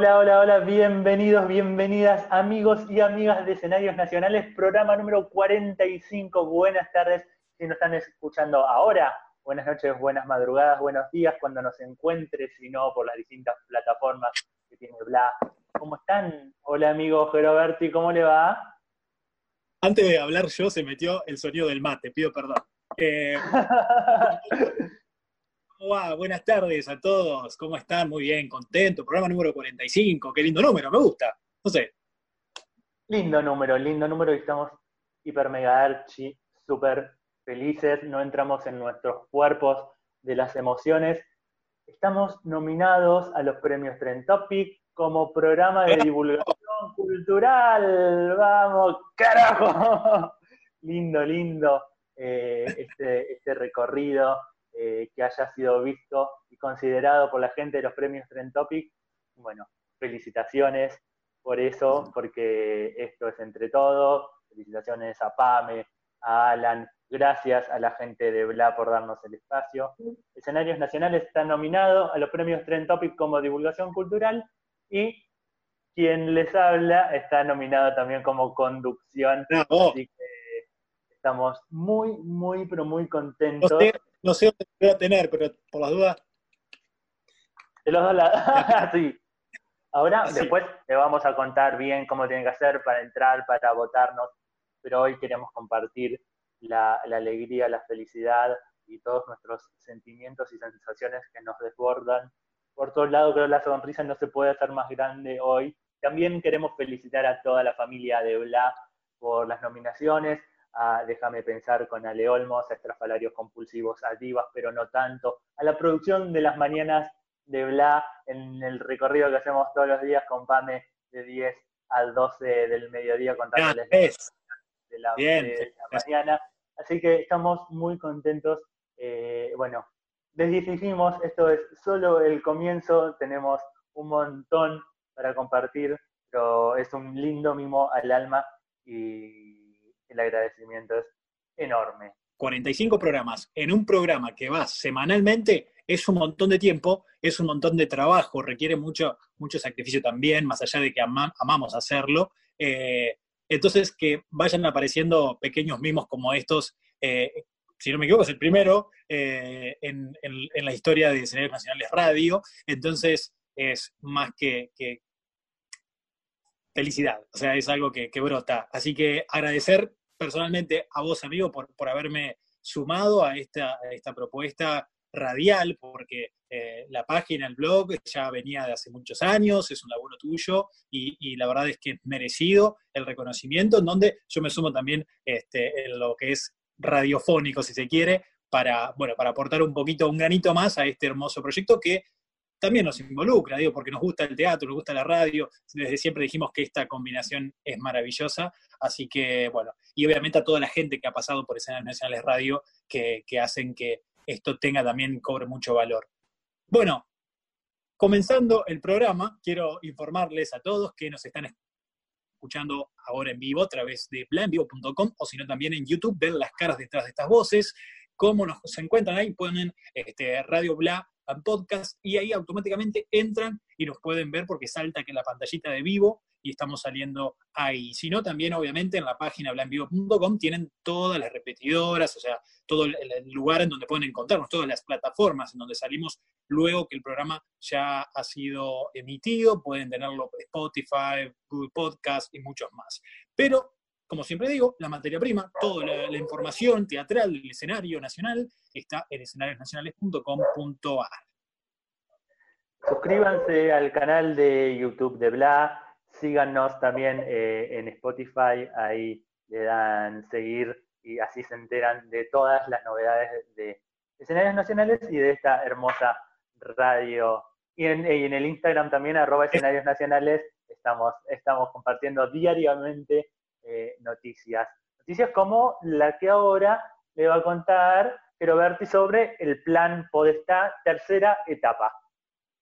Hola, hola, hola, bienvenidos, bienvenidas amigos y amigas de Escenarios Nacionales, programa número 45. Buenas tardes, si nos están escuchando ahora, buenas noches, buenas madrugadas, buenos días cuando nos encuentres, si no, por las distintas plataformas que tiene Bla. ¿Cómo están? Hola amigo Geroberti, ¿cómo le va? Antes de hablar yo, se metió el sonido del mate, pido perdón. Eh, Buenas tardes a todos, ¿cómo están? Muy bien, contento. Programa número 45, qué lindo número, me gusta. No sé. Lindo número, lindo número y estamos hiper mega archi, súper felices, no entramos en nuestros cuerpos de las emociones. Estamos nominados a los premios Trend Topic como programa de divulgación cultural. ¡Vamos, carajo! lindo, lindo eh, este, este recorrido eh, que haya sido visto y considerado por la gente de los premios Trend Topic. Bueno, felicitaciones por eso, porque esto es entre todos. Felicitaciones a Pame, a Alan, gracias a la gente de Bla por darnos el espacio. Escenarios Nacionales está nominado a los premios Trend Topic como divulgación cultural y quien les habla está nominado también como conducción. Así que estamos muy, muy, pero muy contentos. No sé dónde voy a tener, pero por las dudas. De los dos lados. sí. Ahora, después te vamos a contar bien cómo tienen que hacer para entrar, para votarnos, pero hoy queremos compartir la, alegría, la felicidad y todos nuestros sentimientos y sensaciones que nos desbordan. Por todos lados, creo que la sonrisa no se puede hacer más grande hoy. También queremos felicitar a toda la familia de Bla por las nominaciones, a Déjame Pensar con Ale Olmos, a Estrafalarios Compulsivos, a Divas, pero no tanto, a la producción de las mañanas de Bla en el recorrido que hacemos todos los días con Pame de 10 al 12 del mediodía contándoles de la, de la mañana. Así que estamos muy contentos. Eh, bueno, les dijimos, esto es solo el comienzo, tenemos un montón para compartir, pero es un lindo mimo al alma y el agradecimiento es enorme. 45 programas en un programa que va semanalmente es un montón de tiempo, es un montón de trabajo, requiere mucho, mucho sacrificio también, más allá de que amamos hacerlo. Eh, entonces, que vayan apareciendo pequeños mimos como estos, eh, si no me equivoco, es el primero eh, en, la historia de Escenarios Nacionales Radio, entonces es más que, felicidad, o sea, es algo que brota. Así que agradecer personalmente a vos, amigo, por, por haberme sumado a esta, esta propuesta radial, porque eh, la página, el blog, ya venía de hace muchos años, es un laburo tuyo y, la verdad es que es merecido el reconocimiento, en donde yo me sumo también este, en lo que es radiofónico, si se quiere, para, bueno, para aportar un poquito, un granito más a este hermoso proyecto que también nos involucra, digo, porque nos gusta el teatro, nos gusta la radio, desde siempre dijimos que esta combinación es maravillosa, así que bueno, y obviamente a toda la gente que ha pasado por escenas nacionales radio que, hacen que esto tenga también, cobre mucho valor. Bueno, comenzando el programa, quiero informarles a todos que nos están escuchando ahora en vivo a través de planvivo.com o si no también en YouTube, ver las caras detrás de estas voces, cómo nos se encuentran ahí, ponen este, Radio Bla podcast y ahí automáticamente entran y nos pueden ver porque salta que la pantallita de vivo y estamos saliendo ahí. Si no, también obviamente en la página blanvivo.com tienen todas las repetidoras, o sea, todo el lugar en donde pueden encontrarnos, todas las plataformas en donde salimos luego que el programa ya ha sido emitido, pueden tenerlo Spotify, Google Podcast y muchos más. Pero como siempre digo, la materia prima, toda la, información teatral del escenario nacional está en escenariosnacionales.com.ar. Suscríbanse al canal de YouTube de Bla, síganos también eh, en Spotify, ahí le dan seguir y así se enteran de todas las novedades de escenarios nacionales y de esta hermosa radio. Y en, el Instagram también, arroba escenarios nacionales, estamos, estamos compartiendo diariamente eh, noticias. Noticias como la que ahora le va a contar Roberti sobre el plan Podestá, tercera etapa.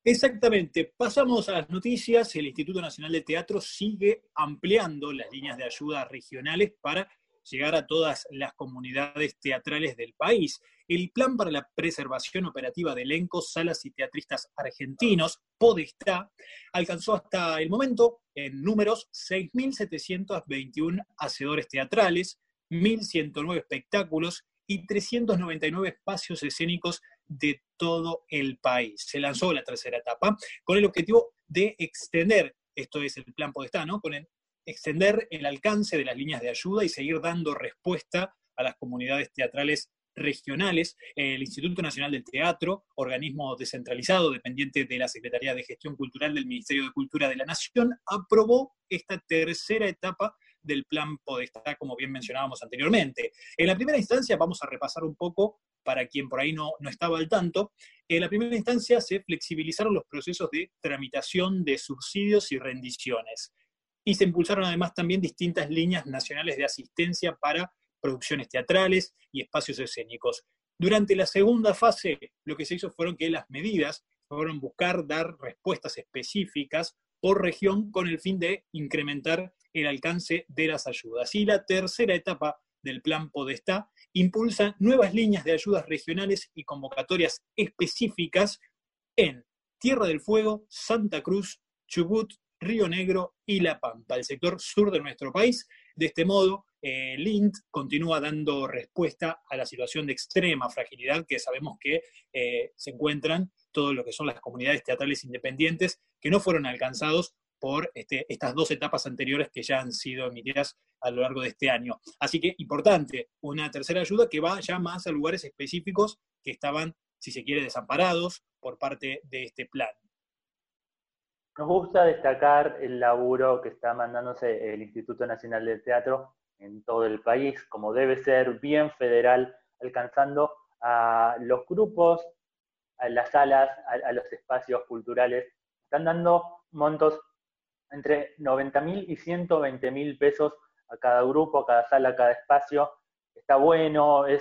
Exactamente. Pasamos a las noticias. El Instituto Nacional de Teatro sigue ampliando las líneas de ayuda regionales para llegar a todas las comunidades teatrales del país. El Plan para la Preservación Operativa de Elencos, Salas y Teatristas Argentinos, Podestá, alcanzó hasta el momento en números 6.721 hacedores teatrales, 1.109 espectáculos y 399 espacios escénicos de todo el país. Se lanzó la tercera etapa con el objetivo de extender, esto es el plan Podestá, ¿no? Con extender el alcance de las líneas de ayuda y seguir dando respuesta a las comunidades teatrales regionales. El Instituto Nacional del Teatro, organismo descentralizado dependiente de la Secretaría de Gestión Cultural del Ministerio de Cultura de la Nación, aprobó esta tercera etapa del plan Podestá, como bien mencionábamos anteriormente. En la primera instancia, vamos a repasar un poco para quien por ahí no, no estaba al tanto, en la primera instancia se flexibilizaron los procesos de tramitación de subsidios y rendiciones. Y se impulsaron además también distintas líneas nacionales de asistencia para producciones teatrales y espacios escénicos. Durante la segunda fase, lo que se hizo fueron que las medidas fueron buscar dar respuestas específicas por región con el fin de incrementar el alcance de las ayudas. Y la tercera etapa del plan Podestá impulsa nuevas líneas de ayudas regionales y convocatorias específicas en Tierra del Fuego, Santa Cruz, Chubut, Río Negro y La Pampa, el sector sur de nuestro país. De este modo, eh, LINT continúa dando respuesta a la situación de extrema fragilidad que sabemos que eh, se encuentran todo lo que son las comunidades teatrales independientes que no fueron alcanzados por este, estas dos etapas anteriores que ya han sido emitidas a lo largo de este año. Así que importante, una tercera ayuda que va ya más a lugares específicos que estaban, si se quiere, desamparados por parte de este plan. Nos gusta destacar el laburo que está mandándose el Instituto Nacional del Teatro en todo el país, como debe ser bien federal, alcanzando a los grupos, a las salas, a, los espacios culturales. Están dando montos entre 90 mil y 120 mil pesos a cada grupo, a cada sala, a cada espacio. Está bueno, eh,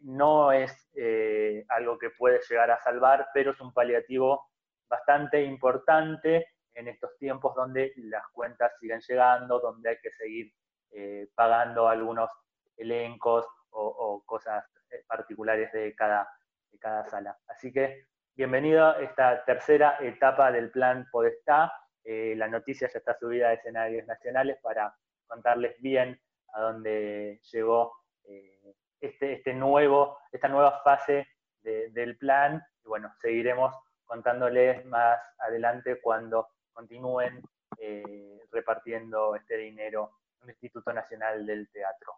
no es eh, algo que puede llegar a salvar, pero es un paliativo bastante importante en estos tiempos donde las cuentas siguen llegando, donde hay que seguir eh, pagando algunos elencos o, cosas particulares de cada, de cada sala. Así que bienvenido a esta tercera etapa del plan Podestá eh, la noticia ya está subida a escenarios nacionales para contarles bien a dónde llegó eh, este, este, nuevo, esta nueva fase del plan. Y bueno, seguiremos contándoles más adelante cuando continúen eh, repartiendo este dinero en el Instituto Nacional del Teatro.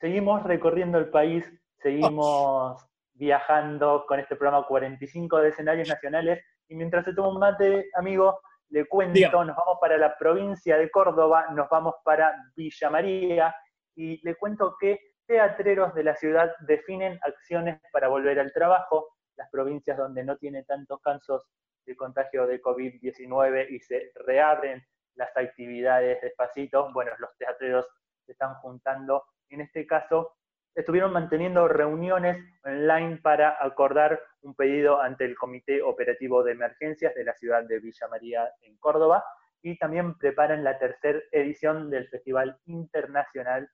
Seguimos recorriendo el país, seguimos viajando con este programa 45 de escenarios nacionales y mientras se toma un mate, amigo, le cuento, nos vamos para la provincia de Córdoba, nos vamos para Villa María y le cuento que teatreros de la ciudad definen acciones para volver al trabajo, las provincias donde no tiene tantos casos de contagio de COVID-19 y se reabren las actividades despacito, bueno, los teatreros se están juntando, en este caso estuvieron manteniendo reuniones online para acordar un pedido ante el Comité Operativo de Emergencias de la ciudad de Villa María en Córdoba. Y también preparan la tercera edición del Festival Internacional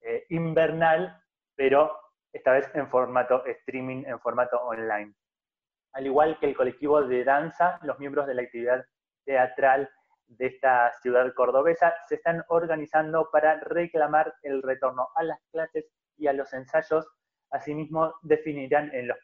eh, Invernal, pero esta vez en formato streaming, en formato online. Al igual que el colectivo de danza, los miembros de la actividad teatral de esta ciudad cordobesa se están organizando para reclamar el retorno a las clases y a los ensayos. Asimismo, definirán en los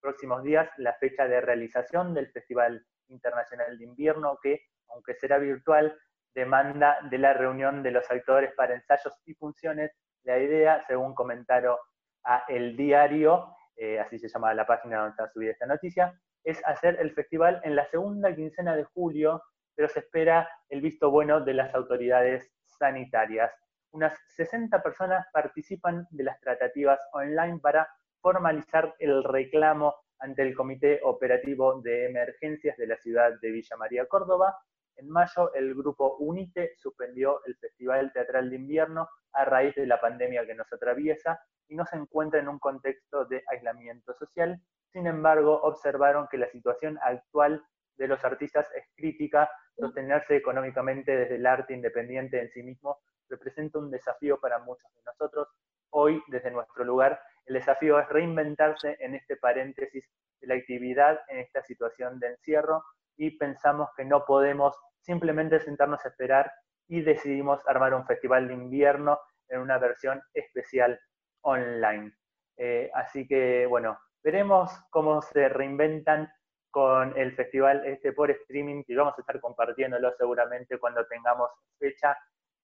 próximos días la fecha de realización del Festival Internacional de Invierno, que, aunque será virtual, demanda de la reunión de los actores para ensayos y funciones. La idea, según comentaron a El Diario, eh, así se llama la página donde está subida esta noticia, es hacer el festival en la segunda quincena de julio, pero se espera el visto bueno de las autoridades sanitarias unas 60 personas participan de las tratativas online para formalizar el reclamo ante el Comité Operativo de Emergencias de la ciudad de Villa María, Córdoba. En mayo, el grupo UNITE suspendió el Festival Teatral de Invierno a raíz de la pandemia que nos atraviesa y no se encuentra en un contexto de aislamiento social. Sin embargo, observaron que la situación actual de los artistas es crítica, sostenerse económicamente desde el arte independiente en sí mismo representa un desafío para muchos de nosotros. hoy desde nuestro lugar el desafío es reinventarse en este paréntesis de la actividad en esta situación de encierro y pensamos que no podemos simplemente sentarnos a esperar y decidimos armar un festival de invierno en una versión especial online. Eh, así que, bueno, veremos cómo se reinventan con el festival este por streaming, y vamos a estar compartiéndolo seguramente cuando tengamos fecha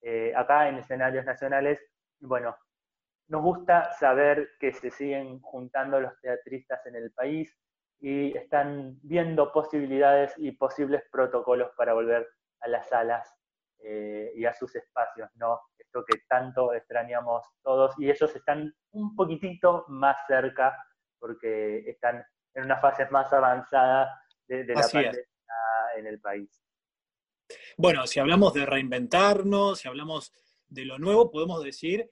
eh, acá en escenarios nacionales. Bueno, nos gusta saber que se siguen juntando los teatristas en el país y están viendo posibilidades y posibles protocolos para volver a las salas eh, y a sus espacios, ¿no? Esto que tanto extrañamos todos y ellos están un poquitito más cerca porque están en una fase más avanzada de, la pandemia en el país. Bueno, si hablamos de reinventarnos, si hablamos de lo nuevo, podemos decir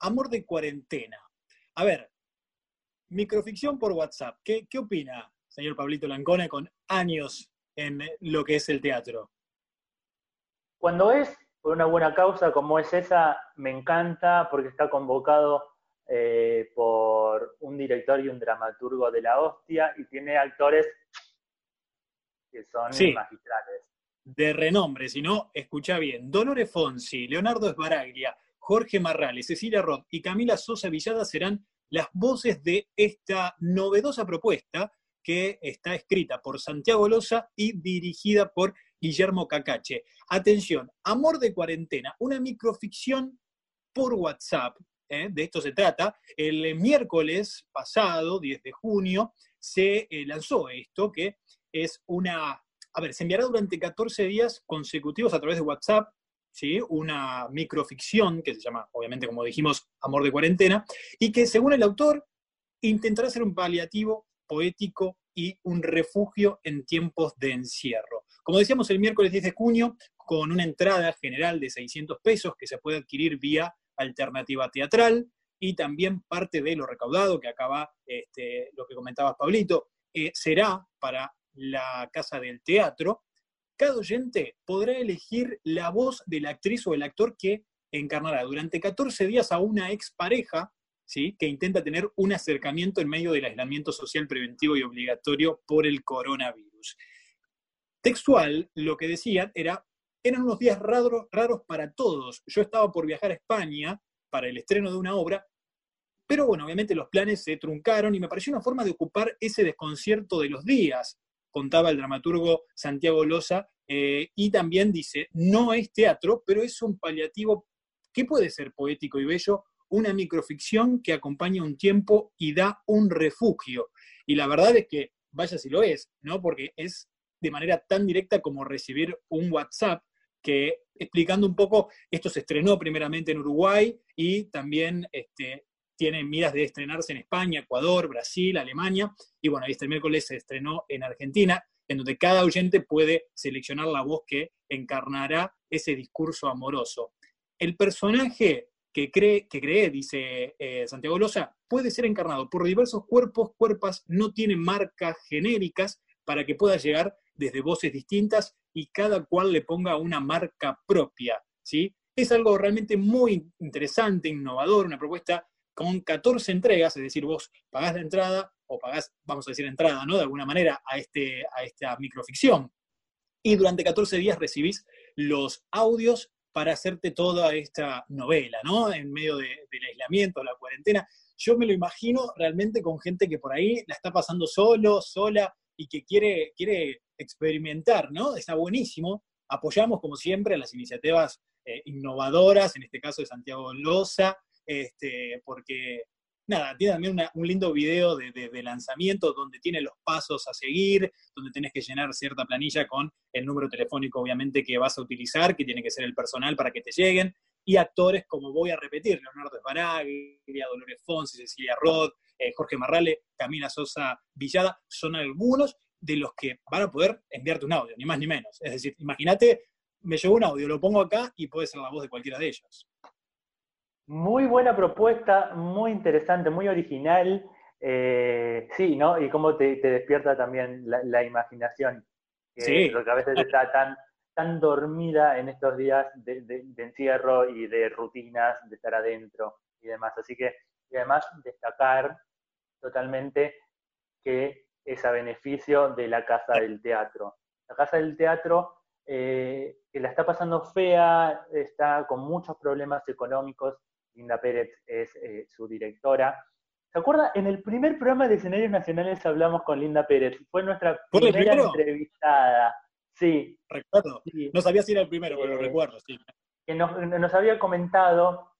amor de cuarentena. A ver, microficción por WhatsApp. ¿Qué, qué opina, señor Pablito Lancone, con años en lo que es el teatro? Cuando es por una buena causa como es esa, me encanta porque está convocado eh, por un director y un dramaturgo de la hostia y tiene actores que son magistrales. De renombre, si no, escucha bien. Dolores Fonsi, Leonardo Esbaraglia, Jorge Marrales, Cecilia Roth y Camila Sosa Villada serán las voces de esta novedosa propuesta que está escrita por Santiago Loza y dirigida por Guillermo Cacache. Atención, Amor de Cuarentena, una microficción por WhatsApp ¿eh? de esto se trata. El miércoles pasado, 10 de junio, se eh, lanzó esto, que es una, a ver, se enviará durante 14 días consecutivos a través de WhatsApp, una microficción que se llama, obviamente, como dijimos, Amor de Cuarentena, y que según el autor intentará ser un paliativo poético y un refugio en tiempos de encierro. Como decíamos el miércoles 10 de junio, con una entrada general de 600 pesos que se puede adquirir vía alternativa teatral y también parte de lo recaudado, que acaba este, lo que comentabas, Pablito, eh, será para la Casa del Teatro. Cada oyente podrá elegir la voz de la actriz o el actor que encarnará durante 14 días a una expareja ¿sí? que intenta tener un acercamiento en medio del aislamiento social preventivo y obligatorio por el coronavirus. Textual, lo que decían era eran unos días raros, raros para todos. Yo estaba por viajar a España para el estreno de una obra, pero bueno, obviamente los planes se truncaron y me pareció una forma de ocupar ese desconcierto de los días, contaba el dramaturgo Santiago Loza, eh, y también dice, no es teatro, pero es un paliativo que puede ser poético y bello, una microficción que acompaña un tiempo y da un refugio. Y la verdad es que, vaya si lo es, ¿no? Porque es de manera tan directa como recibir un WhatsApp que explicando un poco, esto se estrenó primeramente en Uruguay y también este, tiene miras de estrenarse en España, Ecuador, Brasil, Alemania, y bueno, este miércoles se estrenó en Argentina, en donde cada oyente puede seleccionar la voz que encarnará ese discurso amoroso. El personaje que cree, que cree dice eh, Santiago Loza, puede ser encarnado por diversos cuerpos, cuerpas, no tiene marcas genéricas para que pueda llegar desde voces distintas y cada cual le ponga una marca propia, ¿sí? Es algo realmente muy interesante, innovador, una propuesta con 14 entregas, es decir, vos pagás la entrada o pagás, vamos a decir, entrada, ¿no? De alguna manera a, este, a esta microficción. Y durante 14 días recibís los audios para hacerte toda esta novela, ¿no? En medio del aislamiento, la cuarentena. Yo me lo imagino realmente con gente que por ahí la está pasando solo, sola, y que quiere, quiere experimentar, ¿no? Está buenísimo. Apoyamos, como siempre, a las iniciativas eh, innovadoras, en este caso de Santiago Loza, este, porque, nada, tiene también un lindo video de, lanzamiento donde tiene los pasos a seguir, donde tenés que llenar cierta planilla con el número telefónico, obviamente, que vas a utilizar, que tiene que ser el personal para que te lleguen, y actores como voy a repetir, Leonardo Esbaraglia, Dolores Fonsi, Cecilia Roth, eh, Jorge Marrale, Camila Sosa Villada, son algunos de los que van a poder enviarte un audio, ni más ni menos. Es decir, imagínate, me llegó un audio, lo pongo acá y puede ser la voz de cualquiera de ellos. Muy buena propuesta, muy interesante, muy original. Eh, sí, ¿no? Y cómo te, despierta también la, imaginación. sí. Lo que a veces está tan, tan dormida en estos días de, encierro y de rutinas, de estar adentro. y demás. Así que, y además destacar totalmente que es a beneficio de la Casa del Teatro. La Casa del Teatro, eh, que la está pasando fea, está con muchos problemas económicos. Linda Pérez es eh, su directora. ¿Se acuerda? En el primer programa de escenarios nacionales hablamos con Linda Pérez. Fue nuestra primera entrevistada. Sí. Recuerdo. No sabía si era el primero, pero lo eh, recuerdo, sí. Que nos, había comentado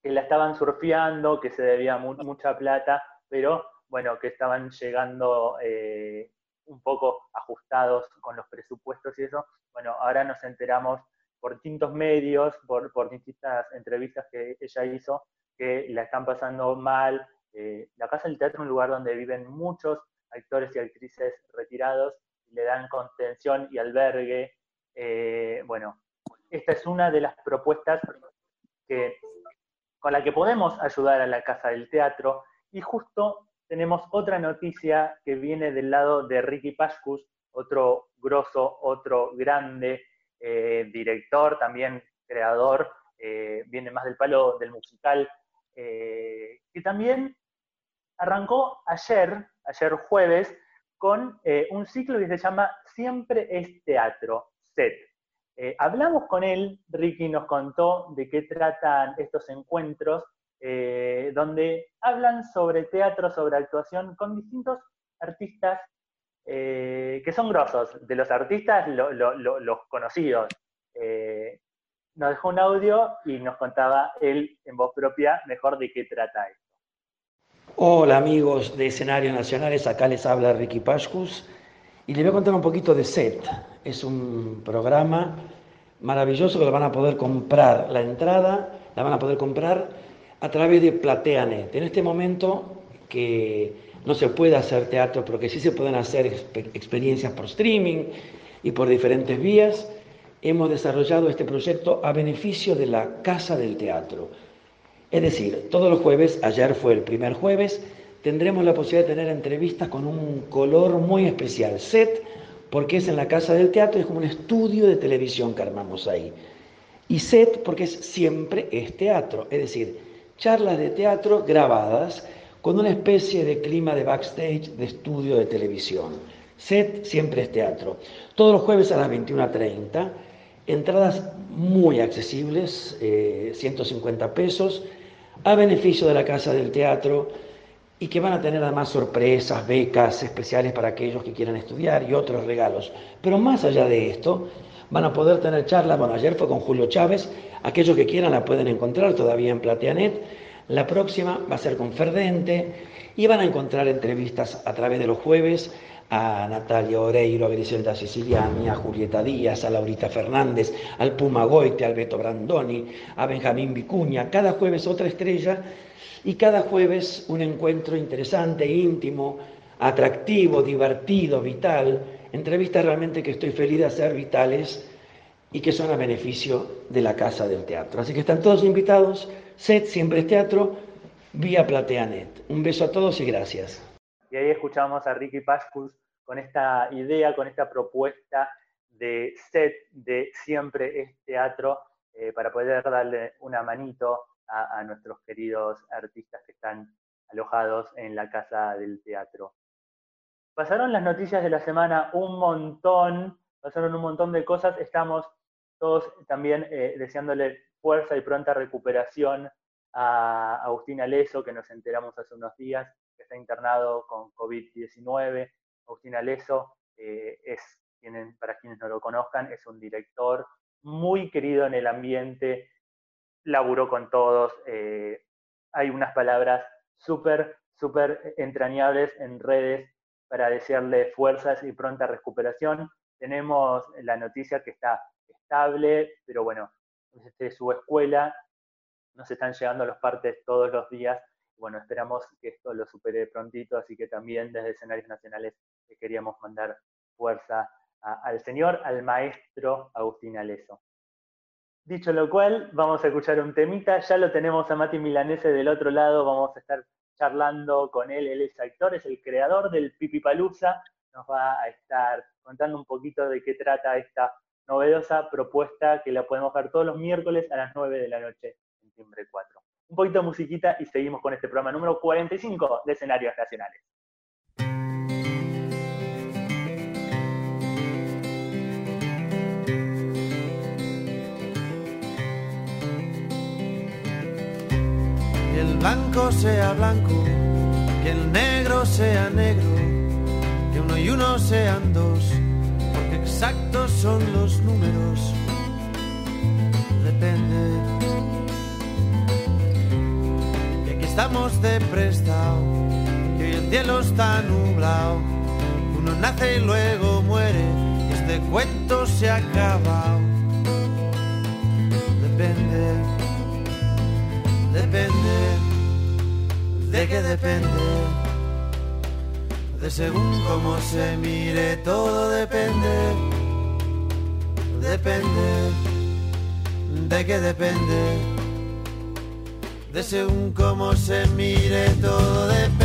que la estaban surfeando, que se debía mucha plata, pero bueno, que estaban llegando eh, un poco ajustados con los presupuestos y eso. Bueno, ahora nos enteramos por distintos medios, por, por distintas entrevistas que ella hizo, que la están pasando mal. Eh, la Casa del Teatro es un lugar donde viven muchos actores y actrices retirados le dan contención y albergue. Eh, bueno, esta es una de las propuestas con la que podemos ayudar a la Casa del Teatro y justo tenemos otra noticia que viene del lado de Ricky Pascus, otro grosso, otro grande eh, director, también creador, eh, viene más del palo del musical, eh, que también arrancó ayer, ayer jueves, con un ciclo que se llama Siempre es Teatro, SET. hablamos con él, Ricky nos contó de qué tratan estos encuentros donde hablan sobre teatro, sobre actuación, con distintos artistas eh, que son grosos, de los artistas los conocidos. Eh, nos dejó un audio y nos contaba él en voz propia mejor de qué trata esto. Hola amigos de Escenarios Nacionales, acá les habla Ricky Pascus y les voy a contar un poquito de SET. Es un programa maravilloso que lo van a poder comprar, la entrada la van a poder comprar a través de PlateaNet. En este momento que no se puede hacer teatro, pero que sí se pueden hacer experiencias por streaming y por diferentes vías, hemos desarrollado este proyecto a beneficio de la Casa del Teatro. Es decir, todos los jueves, ayer fue el primer jueves, tendremos la posibilidad de tener entrevistas con un color muy especial, set, porque es en la Casa del Teatro, es como un estudio de televisión que armamos ahí. Y set porque es siempre es teatro, es decir, charlas de teatro grabadas con una especie de clima de backstage de estudio de televisión. Set siempre es teatro. Todos los jueves a las 21.30, entradas muy accesibles, 150 eh, pesos, a beneficio de la Casa del Teatro y que van a tener además sorpresas, becas especiales para aquellos que quieran estudiar y otros regalos. Pero más allá de esto, van a poder tener charlas, bueno, ayer fue con Julio Chávez, aquellos que quieran la pueden encontrar todavía en Plateanet, la próxima va a ser con Ferdente y van a encontrar entrevistas a través de los jueves a Natalia Oreiro, a Griselda Siciliani, a Julieta Díaz, a Laurita Fernández, al Puma Goite, al Beto Brandoni, a Benjamín Vicuña, cada jueves otra estrella y cada jueves un encuentro interesante, íntimo, atractivo, divertido, vital, entrevistas realmente que estoy feliz de hacer vitales y que son a beneficio de la Casa del Teatro. Así que están todos invitados, SET siempre es teatro, vía PlateaNet. Un beso a todos y gracias. Y ahí escuchamos a Ricky Pascus con esta idea, con esta propuesta de SET de siempre es teatro, eh, para poder darle una manito a nuestros queridos artistas que están alojados en la Casa del Teatro. Pasaron las noticias de la semana un montón, pasaron un montón de cosas. Estamos todos también eh, deseándole fuerza y pronta recuperación a Agustín Aleso, que nos enteramos hace unos días, que está internado con COVID-19. Agustín Aleso eh, es, para quienes no lo conozcan, es un director muy querido en el ambiente, laburó con todos. Eh, hay unas palabras súper, súper entrañables en redes para desearle fuerzas y pronta recuperación. Tenemos la noticia que está estable, pero bueno, desde su escuela nos están llegando los partes todos los días. Bueno, esperamos que esto lo supere prontito, así que también desde escenarios nacionales queríamos mandar fuerza al señor, al maestro Agustín Aleso. Dicho lo cual, vamos a escuchar un temita, ya lo tenemos a Mati Milanese del otro lado, vamos a estar charlando con él, él es actor, es el creador del Pipipalusa, nos va a estar contando un poquito de qué trata esta novedosa propuesta que la podemos ver todos los miércoles a las 9 de la noche en Timbre 4. un poquito de musiquita y seguimos con este programa número 45 de escenarios nacionales. Que el blanco sea blanco, que el negro sea negro, que uno y uno sean dos, exactos son los números. Depende. Y aquí estamos de prestado, que hoy el cielo está nublado. Uno nace y luego muere, y este cuento se ha acabado. Depende depende, de qué depende, de según cómo se mire, todo depende, depende, de qué depende, de según cómo se mire, todo depende.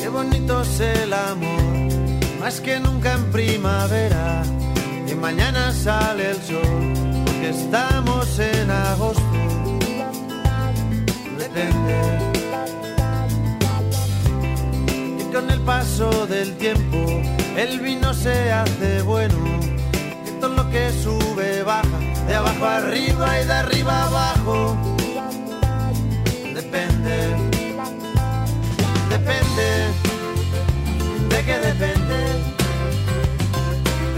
Qué bonito es el amor, más que nunca en primavera. Y mañana sale el sol, porque estamos en agosto. Depende. Y con el paso del tiempo, el vino se hace bueno. Y todo lo que sube baja, de abajo arriba y de arriba abajo. Depende depende, de qué depende,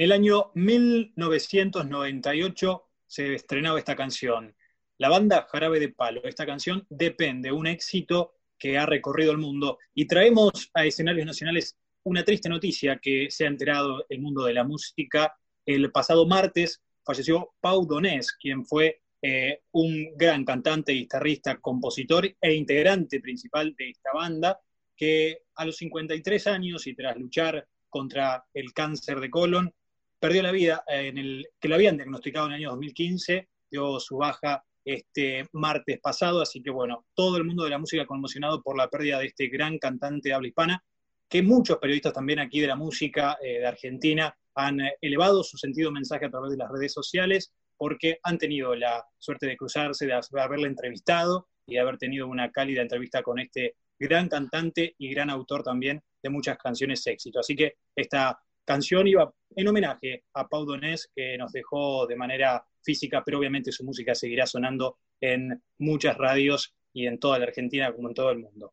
En el año 1998 se estrenaba esta canción. La banda Jarabe de Palo. Esta canción depende, un éxito que ha recorrido el mundo. Y traemos a escenarios nacionales una triste noticia que se ha enterado el mundo de la música. El pasado martes falleció Pau Donés, quien fue eh, un gran cantante, guitarrista, compositor e integrante principal de esta banda, que a los 53 años y tras luchar contra el cáncer de colon, perdió la vida, en el, que lo habían diagnosticado en el año 2015, dio su baja este martes pasado, así que bueno, todo el mundo de la música conmocionado por la pérdida de este gran cantante de habla hispana, que muchos periodistas también aquí de la música de Argentina han elevado su sentido mensaje a través de las redes sociales, porque han tenido la suerte de cruzarse, de haberle entrevistado y de haber tenido una cálida entrevista con este gran cantante y gran autor también de muchas canciones éxito. Así que esta canción iba en homenaje a Pau Donés, que nos dejó de manera física, pero obviamente su música seguirá sonando en muchas radios y en toda la Argentina como en todo el mundo.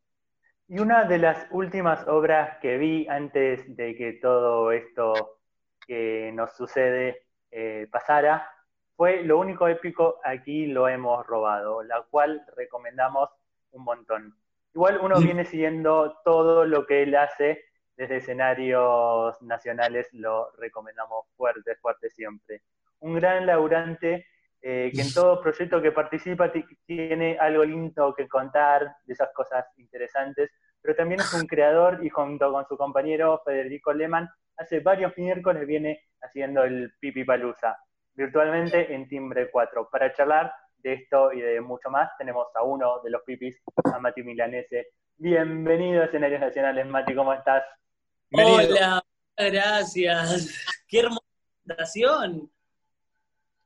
Y una de las últimas obras que vi antes de que todo esto que nos sucede eh, pasara fue Lo único épico, aquí lo hemos robado, la cual recomendamos un montón. Igual uno viene siguiendo todo lo que él hace desde escenarios nacionales, lo recomendamos fuerte, fuerte siempre. Un gran laburante eh, que en todo proyecto que participa tiene algo lindo que contar, de esas cosas interesantes, pero también es un creador y junto con su compañero Federico Lehmann, hace varios miércoles viene haciendo el Pipi Palusa virtualmente en Timbre 4. Para charlar de esto y de mucho más, tenemos a uno de los pipis, a Mati Milanese. Bienvenido a Escenarios Nacionales, Mati, ¿cómo estás? Hola, gracias. Qué hermosa presentación.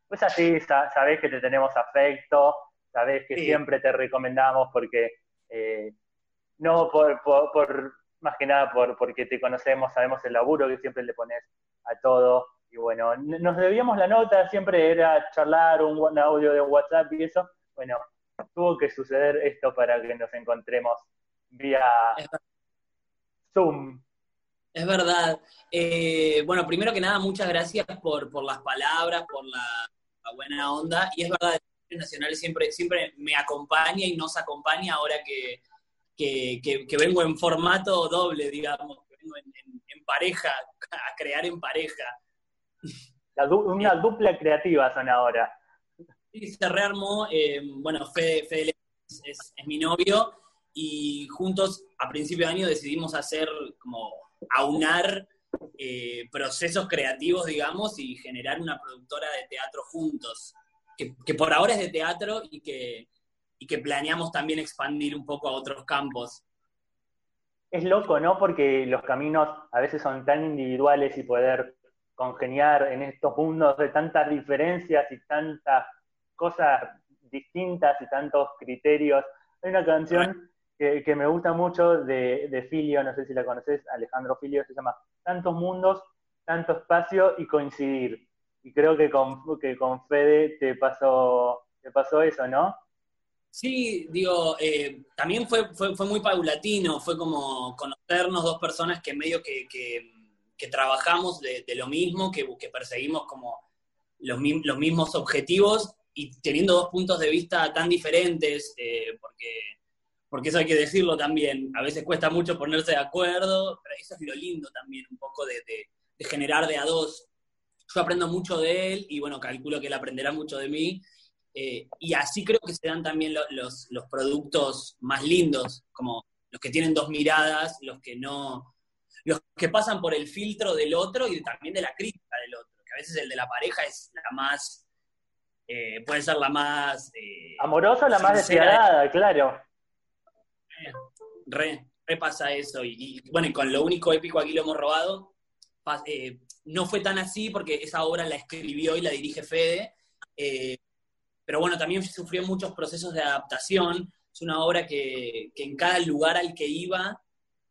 Pues así, sabés que te tenemos afecto, sabés que siempre te recomendamos porque, eh, no por, por, más que nada por, porque te conocemos, sabemos el laburo que siempre le pones a todo, y bueno, nos debíamos la nota, siempre era charlar un audio de WhatsApp y eso. Bueno, tuvo que suceder esto para que nos encontremos vía Zoom. Es verdad. Eh, bueno, primero que nada, muchas gracias por, las palabras, por la, buena onda. Y es verdad, el Nacional siempre, siempre me acompaña y nos acompaña ahora que, vengo en formato doble, digamos, que vengo en pareja, a crear en pareja una dupla creativa son ahora. Sí, se rearmó, eh, bueno, Fede, es, mi novio y juntos a principio de año decidimos hacer como aunar eh, procesos creativos, digamos, y generar una productora de teatro juntos, que, por ahora es de teatro y que, y que planeamos también expandir un poco a otros campos. Es loco, ¿no? Porque los caminos a veces son tan individuales y poder congeniar en estos mundos de tantas diferencias y tantas cosas distintas y tantos criterios. Hay una canción que, me gusta mucho de, Filio, no sé si la conoces, Alejandro Filio, se llama Tantos mundos, tanto espacio y coincidir. Y creo que con, que con Fede te pasó, te pasó eso, ¿no? Sí, digo, eh, también fue, fue, fue, muy paulatino, fue como conocernos dos personas que medio que que trabajamos de, lo mismo, que, que, perseguimos como los, los, mismos objetivos y teniendo dos puntos de vista tan diferentes, eh, porque, porque eso hay que decirlo también, a veces cuesta mucho ponerse de acuerdo, pero eso es lo lindo también, un poco de, de, generar de a dos. Yo aprendo mucho de él y bueno, calculo que él aprenderá mucho de mí. Eh, y así creo que se dan también los, los productos más lindos, como los que tienen dos miradas, los que no, los que pasan por el filtro del otro y también de la crítica del otro, que a veces el de la pareja es la más, eh, puede ser la más... Eh, Amorosa, la más deseada, claro. Re, pasa eso. Y, bueno, y con lo único épico aquí lo hemos robado, eh, no fue tan así porque esa obra la escribió y la dirige Fede, pero bueno, también sufrió muchos procesos de adaptación. Es una obra que, que en cada lugar al que iba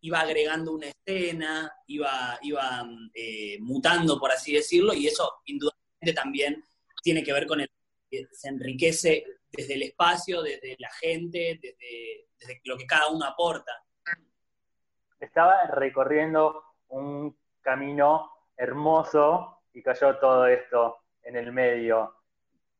iba agregando una escena, iba, iba eh, mutando, por así decirlo, y eso indudablemente también tiene que ver con el que se enriquece desde el espacio, desde la gente, desde, lo que cada uno aporta. Estaba recorriendo un camino hermoso y cayó todo esto en el medio.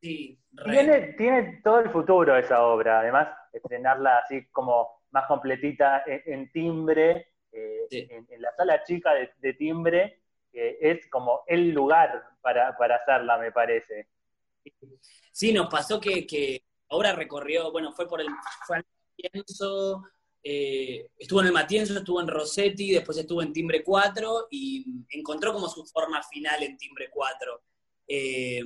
Sí, tiene, tiene todo el futuro esa obra, además, estrenarla así como más completita en, timbre, eh, en, la sala chica de, timbre, que es como el lugar para, hacerla, me parece. Sí, nos pasó que, ahora recorrió, bueno, fue por el, fue al pienso, eh, estuvo en el Matienzo, estuvo en Rossetti, después estuvo en Timbre 4 y encontró como su forma final en Timbre 4. Eh,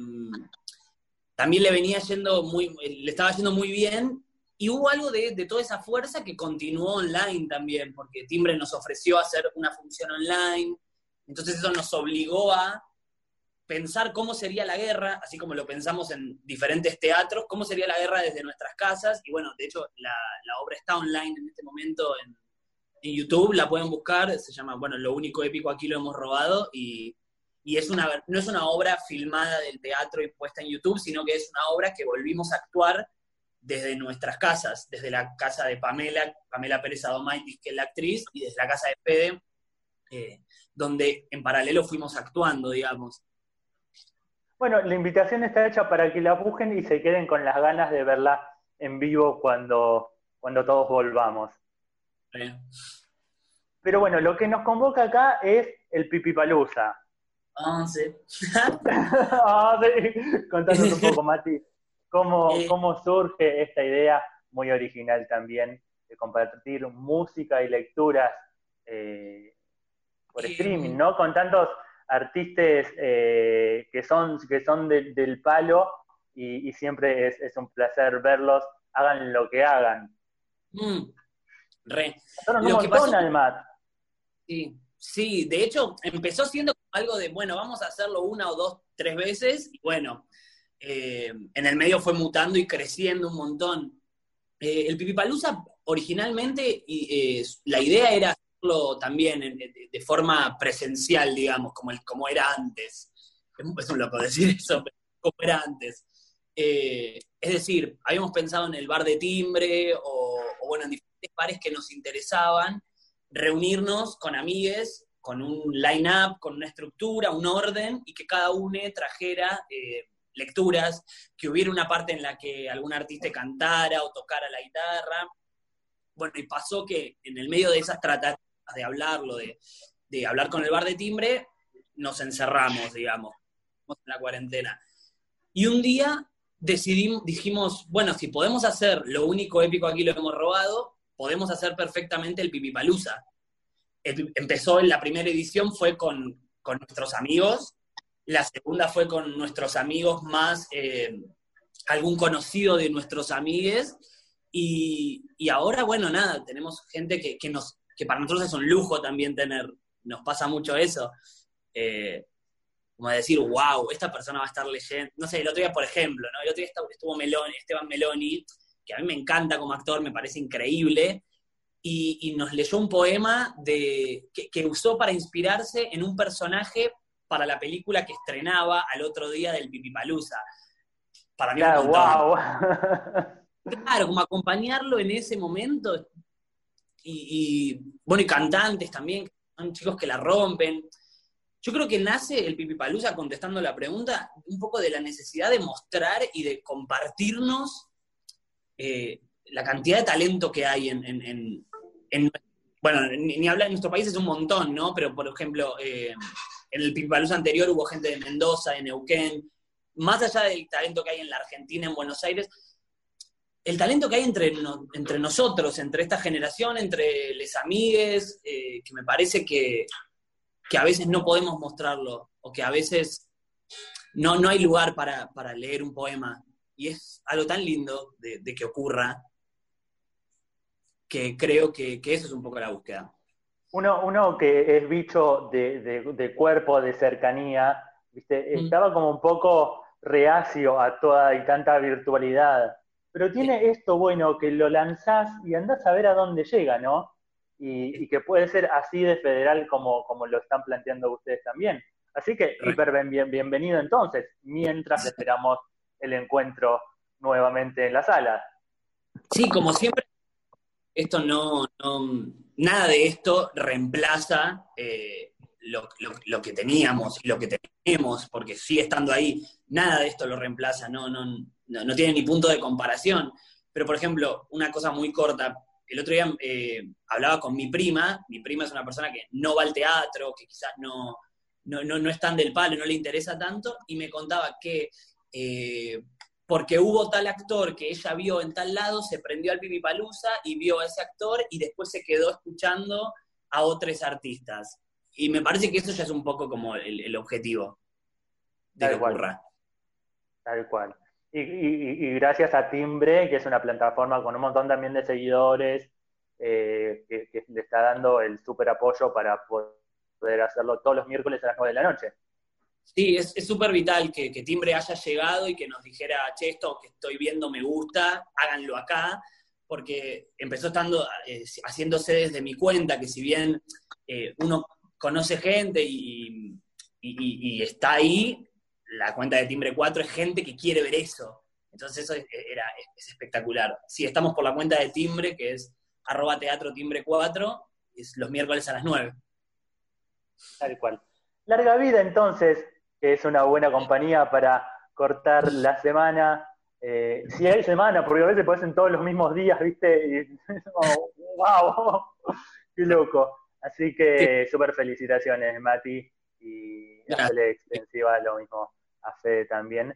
también le venía yendo muy, le estaba yendo muy bien y hubo algo de, de, toda esa fuerza que continuó online también, porque Timbre nos ofreció hacer una función online, entonces eso nos obligó a pensar cómo sería la guerra, así como lo pensamos en diferentes teatros, cómo sería la guerra desde nuestras casas. Y bueno, de hecho, la, obra está online en este momento en, YouTube, la pueden buscar, se llama, bueno, Lo único épico aquí lo hemos robado, y, y es una, no es una obra filmada del teatro y puesta en YouTube, sino que es una obra que volvimos a actuar desde nuestras casas, desde la casa de Pamela, Pamela Pérez Adomaitis, que es la actriz, y desde la casa de Fede, eh, donde en paralelo fuimos actuando, digamos. Bueno, la invitación está hecha para que la busquen y se queden con las ganas de verla en vivo cuando, cuando todos volvamos. Pero bueno, lo que nos convoca acá es el Pipipalusa. Ah, sí. ah, sí. Contanos un poco, Mati, cómo, Eh. cómo surge esta idea muy original también de compartir música y lecturas eh, por streaming, ¿no? Con tantos artistas eh, que son, que son de- del palo y, y siempre es, es un placer verlos, hagan lo que hagan. Mm, re. Contanos un Lo que montón, pasó- Almat. Sí, sí, de hecho empezó siendo algo de, bueno, vamos a hacerlo una o dos, tres veces, y bueno, eh, en el medio fue mutando y creciendo un montón. Eh, el Pipipalusa originalmente, y, eh, la idea era hacerlo también en- de, de forma presencial, digamos, como, el, como era antes. Es, un loco decir eso, pero como era antes. Eh, es decir, habíamos pensado en el bar de timbre o, o bueno, en diferentes bares que nos interesaban, reunirnos con amigues, con un line-up, con una estructura, un orden, y que cada uno trajera eh, lecturas, que hubiera una parte en la que algún artista cantara o tocara la guitarra. Bueno, y pasó que en el medio de esas tratativas de hablarlo, de, de hablar con el bar de timbre, nos encerramos, digamos, en la cuarentena. Y un día decidimos, dijimos, bueno, si podemos hacer lo único épico aquí lo hemos robado, podemos hacer perfectamente el Pipipalusa. Empezó en la primera edición, fue con, con nuestros amigos, la segunda fue con nuestros amigos más eh, algún conocido de nuestros amigues, y, y ahora, bueno, nada, tenemos gente que, que, nos, que para nosotros es un lujo también tener, nos pasa mucho eso. Eh, como decir, wow, esta persona va a estar leyendo. No sé, el otro día, por ejemplo, ¿no? El otro día estuvo- Meloni, Esteban Meloni, que a mí me encanta como actor, me parece increíble, y, y nos leyó un poema de, que, que usó para inspirarse en un personaje para la película que estrenaba al otro día del Pipipalusa. Para mí, Claro, wow. Claro, como acompañarlo en ese momento. Y, y, bueno, y cantantes también, son chicos que la rompen. Yo creo que nace el Pipipalusa, contestando la pregunta, un poco de la necesidad de mostrar y de compartirnos eh, la cantidad de talento que hay en, en- en- en- bueno, ni, ni hablar en nuestro país es un montón, ¿no? Pero, por ejemplo, eh, en el Pipipalusa anterior hubo gente de Mendoza, de Neuquén, más allá del talento que hay en la Argentina, en Buenos Aires, el talento que hay entre, no- entre nosotros, entre esta generación, entre les amigues, eh, que me parece que, que a veces no podemos mostrarlo, o que a veces no, no hay lugar para, para leer un poema. Y es algo tan lindo de, de que ocurra, que creo que, que eso es un poco la búsqueda. Uno, uno que es bicho de, de- de cuerpo, de cercanía, ¿viste? Mm. estaba como un poco reacio a toda y tanta virtualidad. Pero tiene esto bueno que lo lanzás y andás a ver a dónde llega, ¿no? Y, y que puede ser así de federal como, como lo están planteando ustedes también. Así que hiper bien- bien- bienvenido entonces, mientras esperamos el encuentro nuevamente en la sala. Sí, como siempre, esto no, no- nada de esto reemplaza eh, lo, lo- lo que teníamos y lo que tenemos, porque sigue estando ahí, nada de esto lo reemplaza, no, no, no, no tiene ni punto de comparación. Pero, por ejemplo, una cosa muy corta, el otro día eh, hablaba con mi prima, mi prima es una persona que no va al teatro, que quizás no, no, no, no es tan del palo, no le interesa tanto, y me contaba que eh, porque hubo tal actor que ella vio en tal lado, se prendió al Pipipalusa y vio a ese actor y después se quedó escuchando a otros artistas. Y me parece que eso ya es un poco como el, objetivo de Tal cual. Tal cual. Y, gracias a Timbre, que es una plataforma con un montón también de seguidores, eh, que, le está dando el súper apoyo para poder hacerlo todos los miércoles a las 9 de la noche. Sí, es súper vital que, Timbre haya llegado y que nos dijera, che, esto que estoy viendo me gusta, háganlo acá, porque empezó estando eh, haciéndose desde mi cuenta, que si bien eh, uno conoce gente y, está ahí, la cuenta de Timbre 4 es gente que quiere ver eso. Entonces eso es, era, es espectacular. Sí, estamos por la cuenta de Timbre, que es arroba teatro timbre 4, es los miércoles a las 9. Tal cual. Larga vida entonces, que es una buena compañía para cortar la semana. Eh, si hay semana, porque a veces pueden ser todos los mismos días, ¿viste? Y, ¡Wow! ¡Qué loco! Así que súper felicitaciones, Mati, y hazle extensiva lo mismo a Fede también.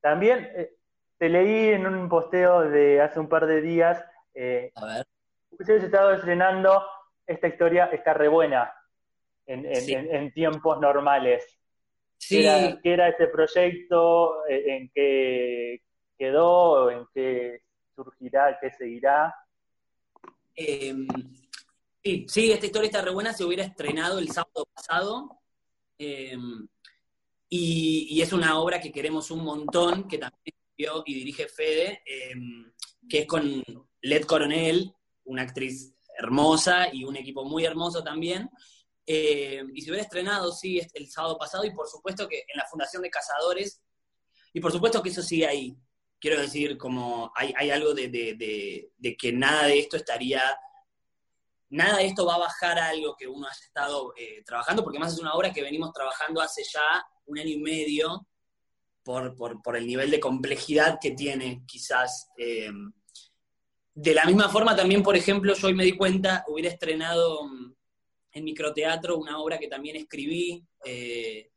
También eh, te leí en un posteo de hace un par de días. Eh, a ver. Ustedes estado estrenando esta historia, está re buena en tiempos normales. ¿Qué, era, ese proyecto? Eh, ¿En qué quedó? ¿En qué surgirá? ¿Qué seguirá? Em, sí, esta historia está re buena, se hubiera estrenado el sábado pasado. Em, y, es una obra que queremos un montón, que también escribió y dirige Fede, em, que es con Led Coronel, una actriz hermosa y un equipo muy hermoso también. Eh, y se hubiera estrenado, sí, el sábado pasado, y por supuesto que en la Fundación de Cazadores, y por supuesto que eso sigue ahí. Quiero decir, como hay, algo de, que nada de esto estaría, nada de esto va a bajar a algo que uno haya estado eh, trabajando, porque más es una obra que venimos trabajando hace ya un año y medio, por, el nivel de complejidad que tiene, quizás. Eh, de la misma forma, también, por ejemplo, yo hoy me di cuenta, hubiera estrenado en microteatro, una obra que también escribí. Eh,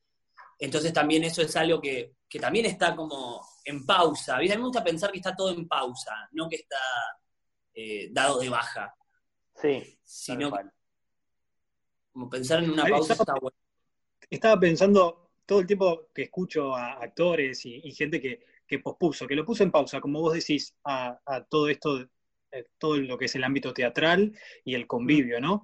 entonces también eso es algo que, también está como en pausa. A mí me gusta pensar que está todo en pausa, no que está dado de baja. Sí, sino como pensar en una pausa está bueno. Estaba pensando todo el tiempo que escucho a actores y, gente que, pospuso, que lo puso en pausa, como vos decís, a, todo esto, eh, todo lo que es el ámbito teatral y el convivio, ¿no?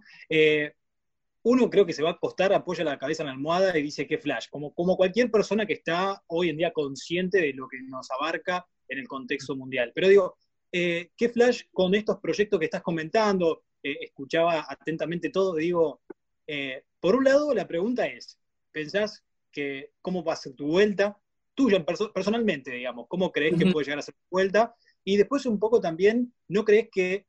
uno creo que se va a acostar, apoya la cabeza en la almohada y dice que flash, como, como cualquier persona que está hoy en día consciente de lo que nos abarca en el contexto mundial. Pero digo, eh, ¿qué flash con estos proyectos que estás comentando? Eh, escuchaba atentamente todo, digo, eh, por un lado la pregunta es, ¿pensás que cómo va a ser tu vuelta? Tuya personalmente, digamos, ¿cómo crees que puede llegar a ser tu vuelta? Y después un poco también, ¿no crees que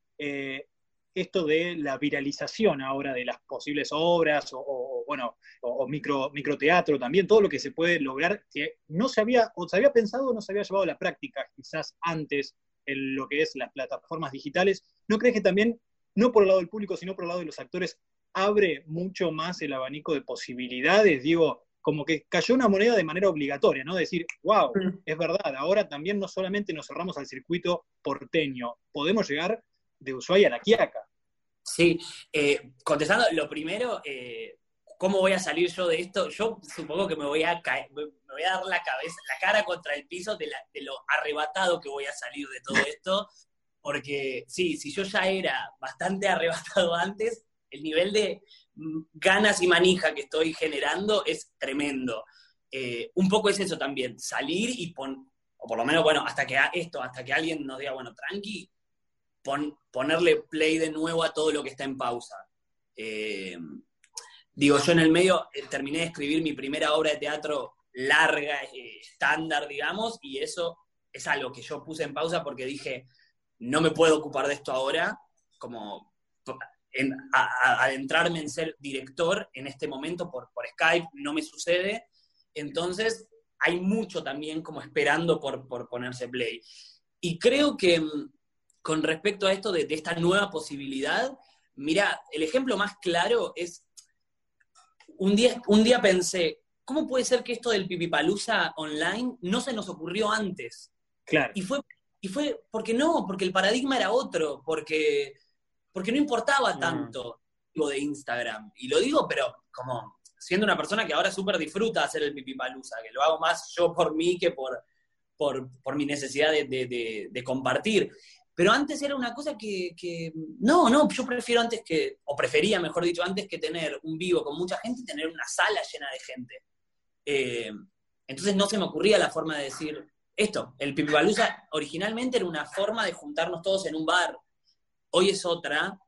esto de la viralización ahora de las posibles obras o, bueno, o, micro, microteatro también, todo lo que se puede lograr, que no se había, o se había pensado o no se había llevado a la práctica quizás antes en lo que es las plataformas digitales, ¿no crees que también, no por el lado del público, sino por el lado de los actores, abre mucho más el abanico de posibilidades? Digo, como que cayó una moneda de manera obligatoria, ¿no? Decir, wow, es verdad, ahora también no solamente nos cerramos al circuito porteño, podemos llegar de Ushuaia a la Quiaca. Sí, eh, contestando, lo primero, eh, ¿cómo voy a salir yo de esto? Yo supongo que me voy a caer, me voy a dar la cabeza, la cara contra el piso de, lo arrebatado que voy a salir de todo esto, porque sí, si yo ya era bastante arrebatado antes, el nivel de mm, ganas y manija que estoy generando es tremendo. Eh, un poco es eso también, salir y pon, o por lo menos, bueno, hasta que esto, hasta que alguien nos diga, bueno, tranqui, ponerle play de nuevo a todo lo que está en pausa. Eh, digo, yo en el medio eh, terminé de escribir mi primera obra de teatro larga, estándar, digamos, y eso es algo que yo puse en pausa porque dije, no me puedo ocupar de esto ahora, como adentrarme en ser director en este momento por, por Skype no me sucede. Entonces, hay mucho también como esperando por, por ponerse play. Y creo que mm, con respecto a esto de, esta nueva posibilidad, mira, el ejemplo más claro es, un día, un día pensé, ¿cómo puede ser que esto del pipipalusa online no se nos ocurrió antes? Claro. Y fue, y fue porque no, porque el paradigma era otro, porque, porque no importaba Mm. tanto lo de Instagram. Y lo digo, pero como siendo una persona que ahora súper disfruta hacer el pipipalusa, que lo hago más yo por mí que por, por, por mi necesidad de, de- de- de compartir. Pero antes era una cosa que, que- no, no, yo prefiero antes que, o prefería, mejor dicho, antes que tener un vivo con mucha gente, tener una sala llena de gente. Eh, entonces no se me ocurría la forma de decir esto. El Pipipalusa originalmente era una forma de juntarnos todos en un bar. Hoy es otra.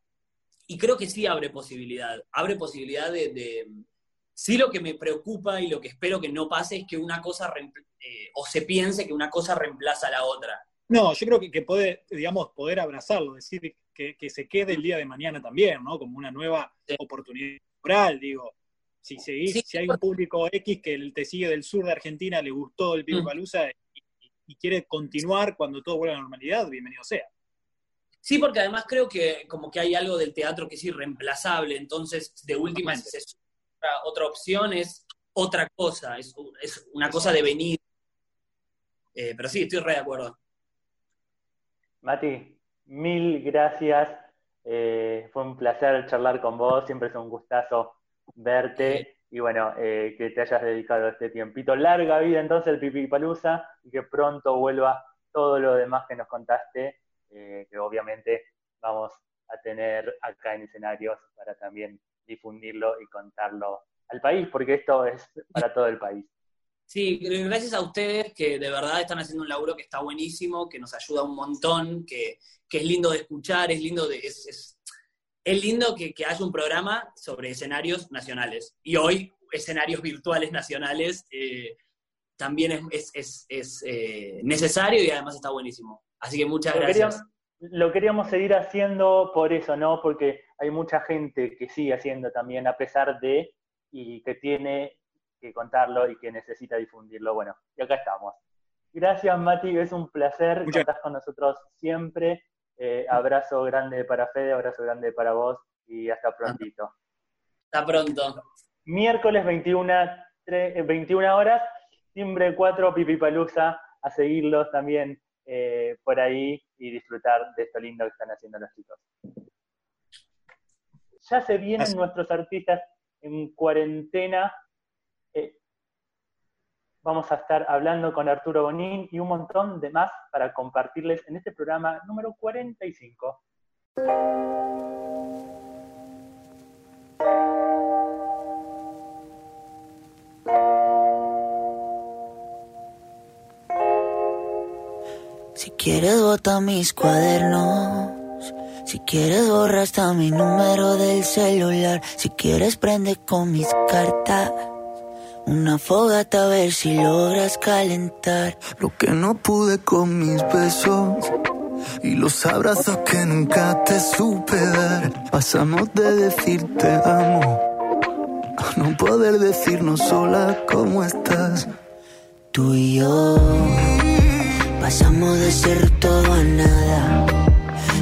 Y creo que sí abre posibilidad. Abre posibilidad de, de- Sí lo que me preocupa y lo que espero que no pase es que una cosa, eh, o se piense que una cosa reemplaza a la otra. No, yo creo que, que puede, digamos, poder abrazarlo, decir que, que se quede el día de mañana también, ¿no? Como una nueva Sí. oportunidad digo. Si, seguís- Sí. si hay un público X que te sigue del sur de Argentina, le gustó el Pipo Mm. Y, quiere continuar cuando todo vuelva a la normalidad, bienvenido sea. Sí, porque además creo que como que hay algo del teatro que es irreemplazable, entonces de última otra, otra opción es otra cosa, es, es una cosa de venir. Eh, pero sí, estoy re de acuerdo. Mati, mil gracias. Eh, fue un placer charlar con vos. Siempre es un gustazo verte. Y bueno, eh, que te hayas dedicado este tiempito. Larga vida entonces el Pipipalusa y que pronto vuelva todo lo demás que nos contaste, eh, que obviamente vamos a tener acá en escenarios para también difundirlo y contarlo al país, porque esto es para todo el país. Sí, gracias a ustedes que de verdad están haciendo un laburo que está buenísimo, que nos ayuda un montón, que, que es lindo de escuchar, es lindo de... Es, es lindo que, que, haya un programa sobre escenarios nacionales. Y hoy, escenarios virtuales nacionales, eh, también es, es, es, es eh, necesario y además está buenísimo. Así que muchas lo gracias. Queríamos, lo queríamos seguir haciendo por eso, ¿no? Porque hay mucha gente que sigue haciendo también a pesar de y que tiene que contarlo y que necesita difundirlo. Bueno, y acá estamos. Gracias, Mati, es un placer. Muchas. Contás con nosotros siempre. Eh, abrazo grande para Fede, abrazo grande para vos y hasta prontito. Hasta pronto. Miércoles 21, 3, 21 horas, Timbre 4, Pipipalusa, a seguirlos también eh, por ahí y disfrutar de esto lindo que están haciendo los chicos. Ya se vienen Así. nuestros artistas en cuarentena. Eh, vamos a estar hablando con Arturo Bonín y un montón de más para compartirles en este programa número 45. Si quieres bota mis cuadernos, si quieres borra hasta mi número del celular, si quieres prende con mis cartas. Una fogata a ver si logras calentar Lo que no pude con mis besos y los abrazos que nunca te supe dar. Pasamos de decirte amo a no poder decirnos sola cómo estás. Tú y yo pasamos de ser todo a nada,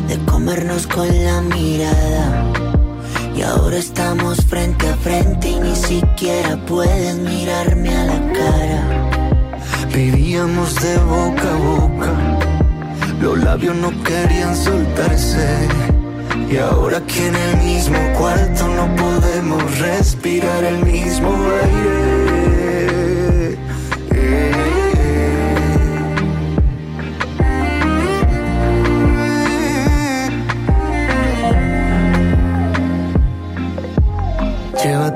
de comernos con la mirada. Y ahora estamos frente a frente y ni siquiera puedes mirarme a la cara. Vivíamos de boca a boca, los labios no querían soltarse. Y ahora aquí en el mismo cuarto no podemos respirar el mismo aire.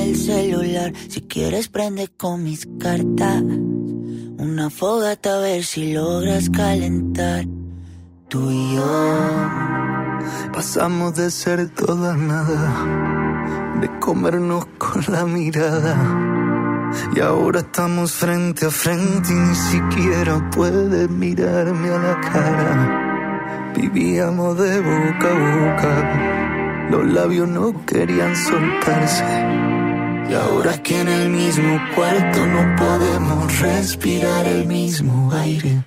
del celular. Si quieres prende con mis cartas. Una fogata a ver si logras calentar. Tú y yo. Pasamos de ser todo nada, de comernos con la mirada. Y ahora estamos frente a frente y ni siquiera puedes mirarme a la cara. Vivíamos de boca a boca, los labios no querían soltarse. Y ahora que en el mismo cuarto no podemos respirar el mismo aire.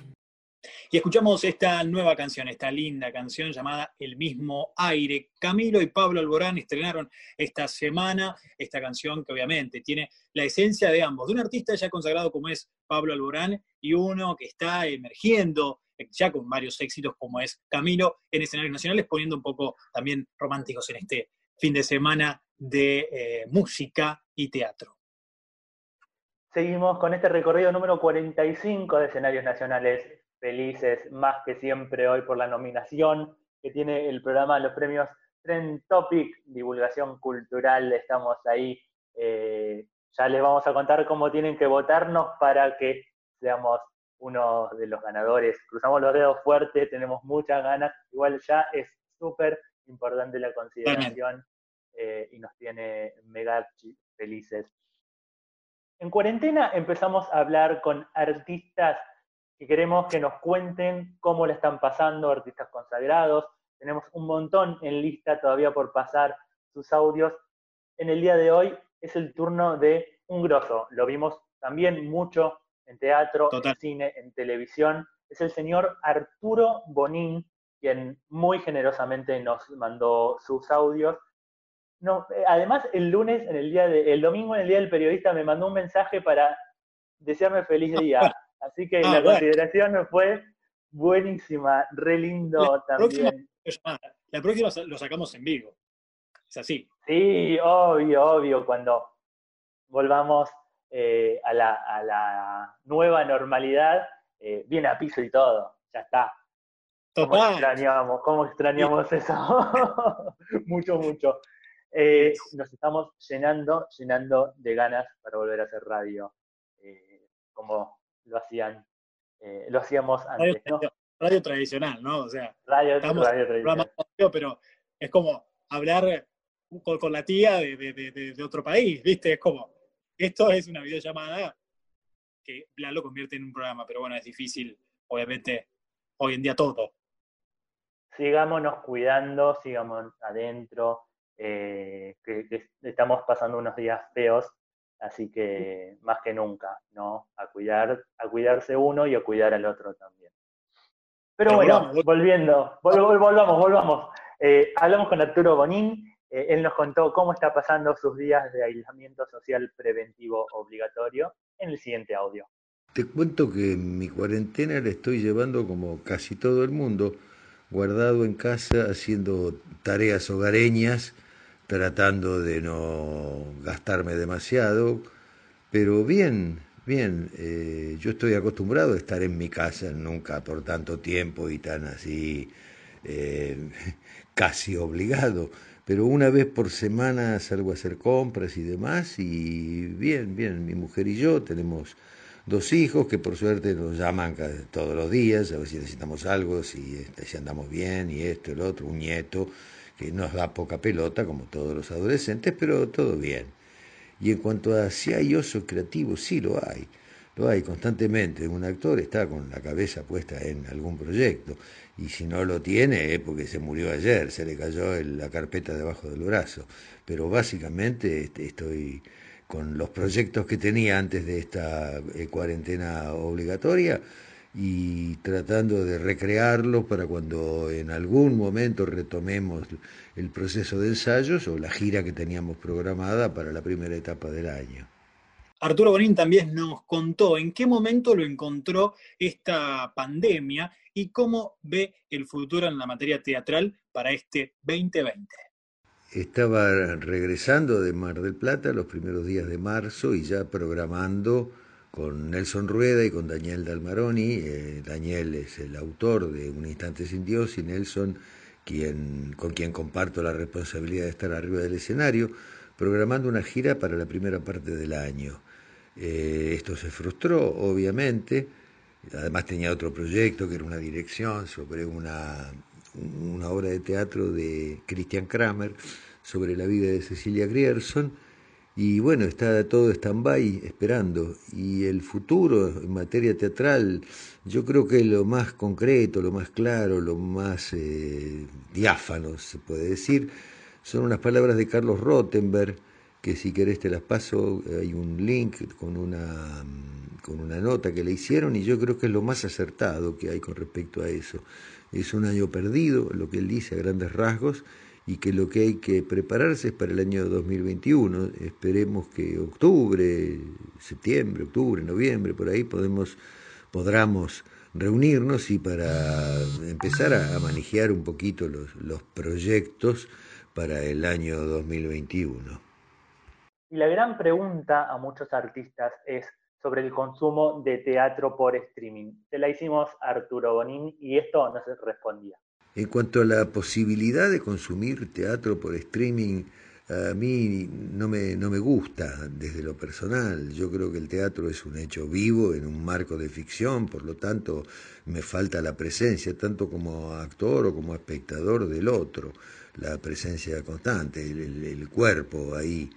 Y escuchamos esta nueva canción, esta linda canción llamada El mismo aire. Camilo y Pablo Alborán estrenaron esta semana esta canción que obviamente tiene la esencia de ambos, de un artista ya consagrado como es Pablo Alborán y uno que está emergiendo ya con varios éxitos como es Camilo en escenarios nacionales, poniendo un poco también románticos en este fin de semana de eh, música y teatro. Seguimos con este recorrido número 45 de escenarios nacionales felices más que siempre hoy por la nominación que tiene el programa de los premios Trend Topic, divulgación cultural, estamos ahí. Eh, ya les vamos a contar cómo tienen que votarnos para que seamos uno de los ganadores. Cruzamos los dedos fuerte, tenemos muchas ganas. Igual ya es súper importante la consideración eh, y nos tiene mega felices. En cuarentena empezamos a hablar con artistas que queremos que nos cuenten cómo le están pasando artistas consagrados. Tenemos un montón en lista todavía por pasar sus audios. En el día de hoy es el turno de un grosso. Lo vimos también mucho en teatro, en cine, en televisión. Es el señor Arturo Bonín, quien muy generosamente nos mandó sus audios. No, eh, además, el lunes, en el día de, el domingo, en el día del periodista, me mandó un mensaje para desearme feliz día. Así que ah, la consideración fue buenísima, re lindo también. la próxima lo sacamos en vivo. Es así. Sí, obvio, obvio, cuando volvamos eh, a, la, nueva normalidad, eh, viene a piso y todo, ya está. ¿Cómo extrañamos? ¿Cómo extrañamos eso? mucho, mucho. Eh, nos estamos llenando, llenando de ganas para volver a hacer radio. como lo hacían, eh, lo hacíamos antes, radio, ¿no? Radio tradicional, ¿no? O sea, radio, tradicional. pero es como hablar con, la tía de, otro país, ¿viste? Es como, esto es una videollamada que lo convierte en un programa, pero bueno, es difícil, obviamente, hoy en día todo. Sigámonos cuidando, sigamos adentro, eh, que, estamos pasando unos días feos Así que más que nunca, ¿no? A cuidar, a cuidarse uno y a cuidar al otro también. Pero, bueno, volviendo, volvamos, volvamos. Eh, hablamos con Arturo Bonín, eh, él nos contó cómo está pasando sus días de aislamiento social preventivo obligatorio en el siguiente audio. Te cuento que mi cuarentena la estoy llevando como casi todo el mundo, guardado en casa haciendo tareas hogareñas tratando de no gastarme demasiado, pero bien, bien, eh, yo estoy acostumbrado a estar en mi casa, nunca por tanto tiempo y tan así, eh, casi obligado, pero una vez por semana salgo a hacer compras y demás, y bien, bien, mi mujer y yo tenemos dos hijos que por suerte nos llaman todos los días, a ver si necesitamos algo, si, si andamos bien y esto, el otro, un nieto que nos da poca pelota, como todos los adolescentes, pero todo bien. Y en cuanto a si hay oso creativo, sí lo hay. Lo hay constantemente. Un actor está con la cabeza puesta en algún proyecto. Y si no lo tiene es porque se murió ayer, se le cayó la carpeta debajo del brazo. Pero básicamente este, estoy con los proyectos que tenía antes de esta eh, cuarentena obligatoria y tratando de recrearlo para cuando en algún momento retomemos el proceso de ensayos o la gira que teníamos programada para la primera etapa del año. Arturo Bonín también nos contó en qué momento lo encontró esta pandemia y cómo ve el futuro en la materia teatral para este 2020. Estaba regresando de Mar del Plata los primeros días de marzo y ya programando con Nelson Rueda y con Daniel Dalmaroni. Eh, Daniel es el autor de Un Instante sin Dios y Nelson quien, con quien comparto la responsabilidad de estar arriba del escenario, programando una gira para la primera parte del año. Eh, esto se frustró, obviamente. Además tenía otro proyecto que era una dirección sobre una, una obra de teatro de Christian Kramer sobre la vida de Cecilia Grierson. Y bueno, está todo stand-by esperando. Y el futuro en materia teatral, yo creo que lo más concreto, lo más claro, lo más eh, diáfano, se puede decir, son unas palabras de Carlos Rottenberg, que si querés te las paso, hay un link con una, con una nota que le hicieron y yo creo que es lo más acertado que hay con respecto a eso. Es un año perdido, lo que él dice a grandes rasgos, y que lo que hay que prepararse es para el año 2021. Esperemos que octubre, septiembre, octubre, noviembre, por ahí podemos, podamos reunirnos y para empezar a, manejar un poquito los, los proyectos para el año 2021. Y la gran pregunta a muchos artistas es sobre el consumo de teatro por streaming. Se la hicimos a Arturo Bonín y esto nos respondía. En cuanto a la posibilidad de consumir teatro por streaming, a mí no me, no me gusta desde lo personal. Yo creo que el teatro es un hecho vivo en un marco de ficción, por lo tanto me falta la presencia, tanto como actor o como espectador del otro, la presencia constante, el cuerpo ahí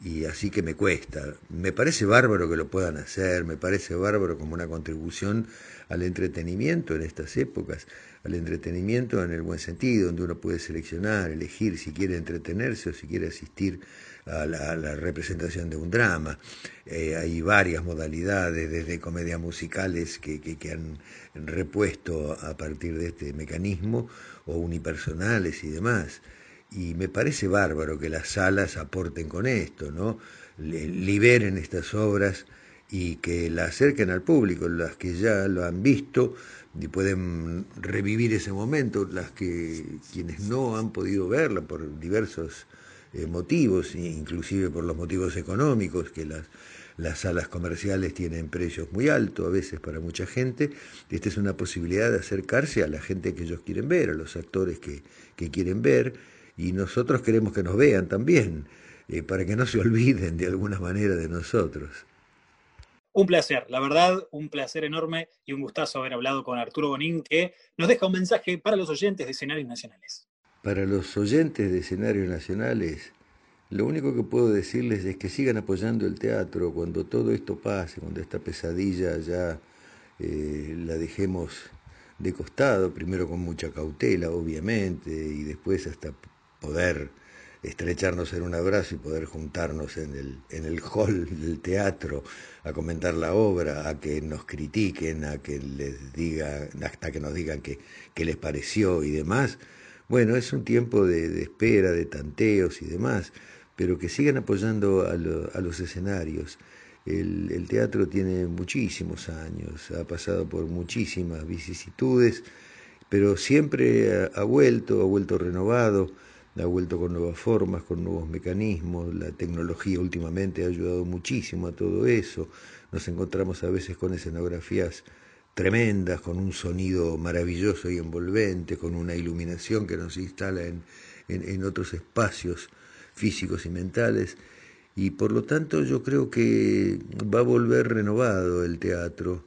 y así que me cuesta. Me parece bárbaro que lo puedan hacer, me parece bárbaro como una contribución al entretenimiento en estas épocas, al entretenimiento en el buen sentido, donde uno puede seleccionar, elegir si quiere entretenerse o si quiere asistir a la, representación de un drama. Eh, hay varias modalidades, desde comedias musicales que, que, que han repuesto a partir de este mecanismo, o unipersonales y demás y me parece bárbaro que las salas aporten con esto, ¿no? liberen estas obras y que la acerquen al público, las que ya lo han visto y pueden revivir ese momento, las que quienes no han podido verla por diversos eh, motivos, inclusive por los motivos económicos, que las, las salas comerciales tienen precios muy altos a veces para mucha gente, esta es una posibilidad de acercarse a la gente que ellos quieren ver, a los actores que, que quieren ver, y nosotros queremos que nos vean también, eh, para que no se olviden de alguna manera de nosotros. Un placer, la verdad, un placer enorme y un gustazo haber hablado con Arturo Bonín, que nos deja un mensaje para los oyentes de escenarios nacionales. Para los oyentes de escenarios nacionales, lo único que puedo decirles es que sigan apoyando el teatro cuando todo esto pase, cuando esta pesadilla ya eh, la dejemos de costado, primero con mucha cautela, obviamente, y después hasta poder estrecharnos en un abrazo y poder juntarnos en el, en el hall del teatro a comentar la obra, a que nos critiquen, a que les diga, hasta que nos digan qué les pareció y demás. Bueno, es un tiempo de, espera, de tanteos y demás, pero que sigan apoyando a, a los escenarios. El, el, teatro tiene muchísimos años, ha pasado por muchísimas vicisitudes, pero siempre ha vuelto, ha vuelto renovado ha vuelto con nuevas formas, con nuevos mecanismos, la tecnología últimamente ha ayudado muchísimo a todo eso, nos encontramos a veces con escenografías tremendas, con un sonido maravilloso y envolvente, con una iluminación que nos instala en, en, otros espacios físicos y mentales, y por lo tanto yo creo que va a volver renovado el teatro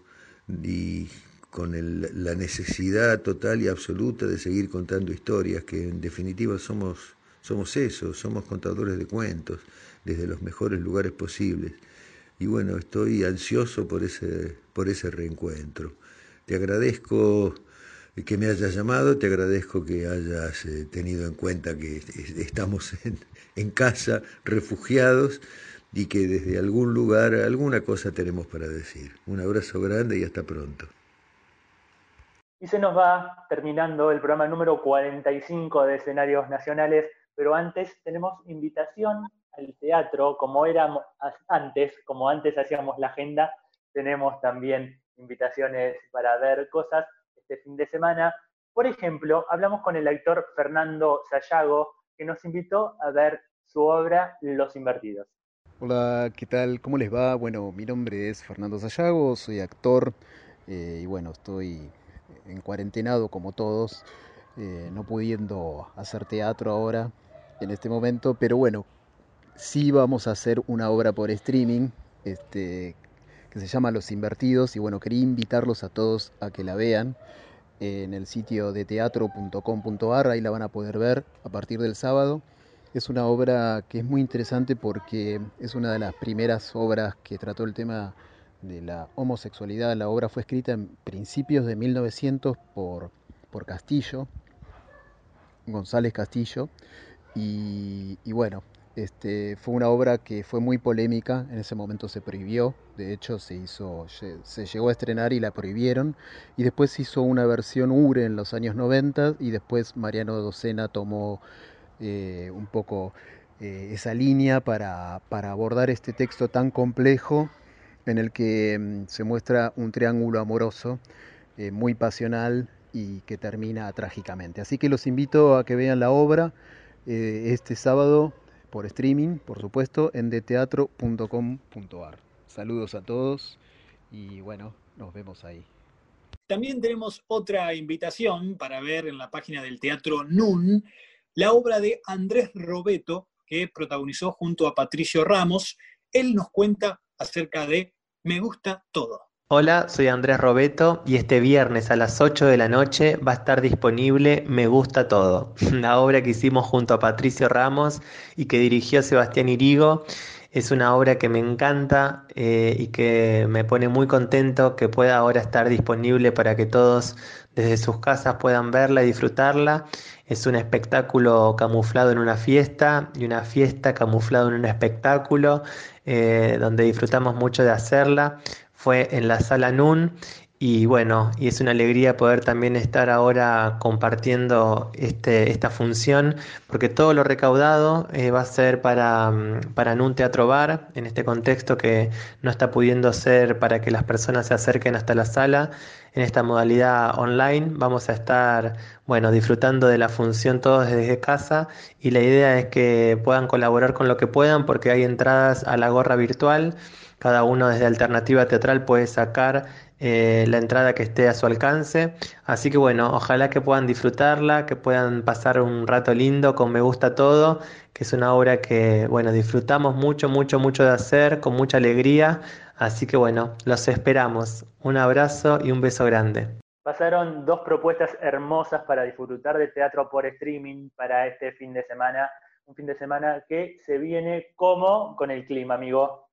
y con la necesidad total y absoluta de seguir contando historias, que en definitiva somos, somos eso, somos contadores de cuentos desde los mejores lugares posibles. Y bueno, estoy ansioso por ese, por ese reencuentro. Te agradezco que me hayas llamado, te agradezco que hayas eh, tenido en cuenta que estamos en casa, refugiados, y que desde algún lugar alguna cosa tenemos para decir. Un abrazo grande y hasta pronto. Y se nos va terminando el programa número 45 de escenarios nacionales, pero antes tenemos invitación al teatro, como era antes, como antes hacíamos la agenda, tenemos también invitaciones para ver cosas este fin de semana. Por ejemplo, hablamos con el actor Fernando Sayago, que nos invitó a ver su obra Los Invertidos. Hola, ¿qué tal? ¿Cómo les va? Bueno, mi nombre es Fernando Sayago, soy actor eh, y bueno, estoy en cuarentenado como todos, eh, no pudiendo hacer teatro ahora en este momento, pero bueno, sí vamos a hacer una obra por streaming este, que se llama Los Invertidos y bueno, quería invitarlos a todos a que la vean en el sitio de teatro.com.ar, ahí la van a poder ver a partir del sábado. Es una obra que es muy interesante porque es una de las primeras obras que trató el tema de la homosexualidad. La obra fue escrita en principios de 1900 por, por Castillo, González Castillo, y, bueno, este, fue una obra que fue muy polémica, en ese momento se prohibió, de hecho se hizo, se llegó a estrenar y la prohibieron, y después se hizo una versión URE en los años 90 y después Mariano Docena tomó eh, un poco eh, esa línea para, para, abordar este texto tan complejo en el que mm, se muestra un triángulo amoroso eh, muy pasional y que termina trágicamente. Así que los invito a que vean la obra este sábado por streaming, por supuesto, en deteatro.com.ar. Saludos a todos y bueno, nos vemos ahí. También tenemos otra invitación para ver en la página del Teatro NUN la obra de Andrés Robeto, que protagonizó junto a Patricio Ramos. Él nos cuenta acerca de Me gusta todo. Hola, soy Andrés Robeto y este viernes a las 8 de la noche va a estar disponible Me Gusta Todo, la obra que hicimos junto a Patricio Ramos y que dirigió Sebastián Irigo. Es una obra que me encanta eh, y que me pone muy contento que pueda ahora estar disponible para que todos desde sus casas puedan verla y disfrutarla. Es un espectáculo camuflado en una fiesta y una fiesta camuflado en un espectáculo eh, donde disfrutamos mucho de hacerla fue en la sala NUN y bueno, y es una alegría poder también estar ahora compartiendo este, esta función, porque todo lo recaudado eh, va a ser para, mm, para NUN Teatro Bar, en este contexto que no está pudiendo ser para que las personas se acerquen hasta la sala. En esta modalidad online vamos a estar, bueno, disfrutando de la función todos desde casa y la idea es que puedan colaborar con lo que puedan porque hay entradas a la gorra virtual cada uno desde Alternativa Teatral puede sacar eh, la entrada que esté a su alcance. Así que bueno, ojalá que puedan disfrutarla, que puedan pasar un rato lindo con Me Gusta Todo, que es una obra que, bueno, disfrutamos mucho, mucho, mucho de hacer, con mucha alegría. Así que bueno, los esperamos. Un abrazo y un beso grande. Pasaron dos propuestas hermosas para disfrutar de teatro por streaming para este fin de semana. Un fin de semana que se viene como con el clima, amigo.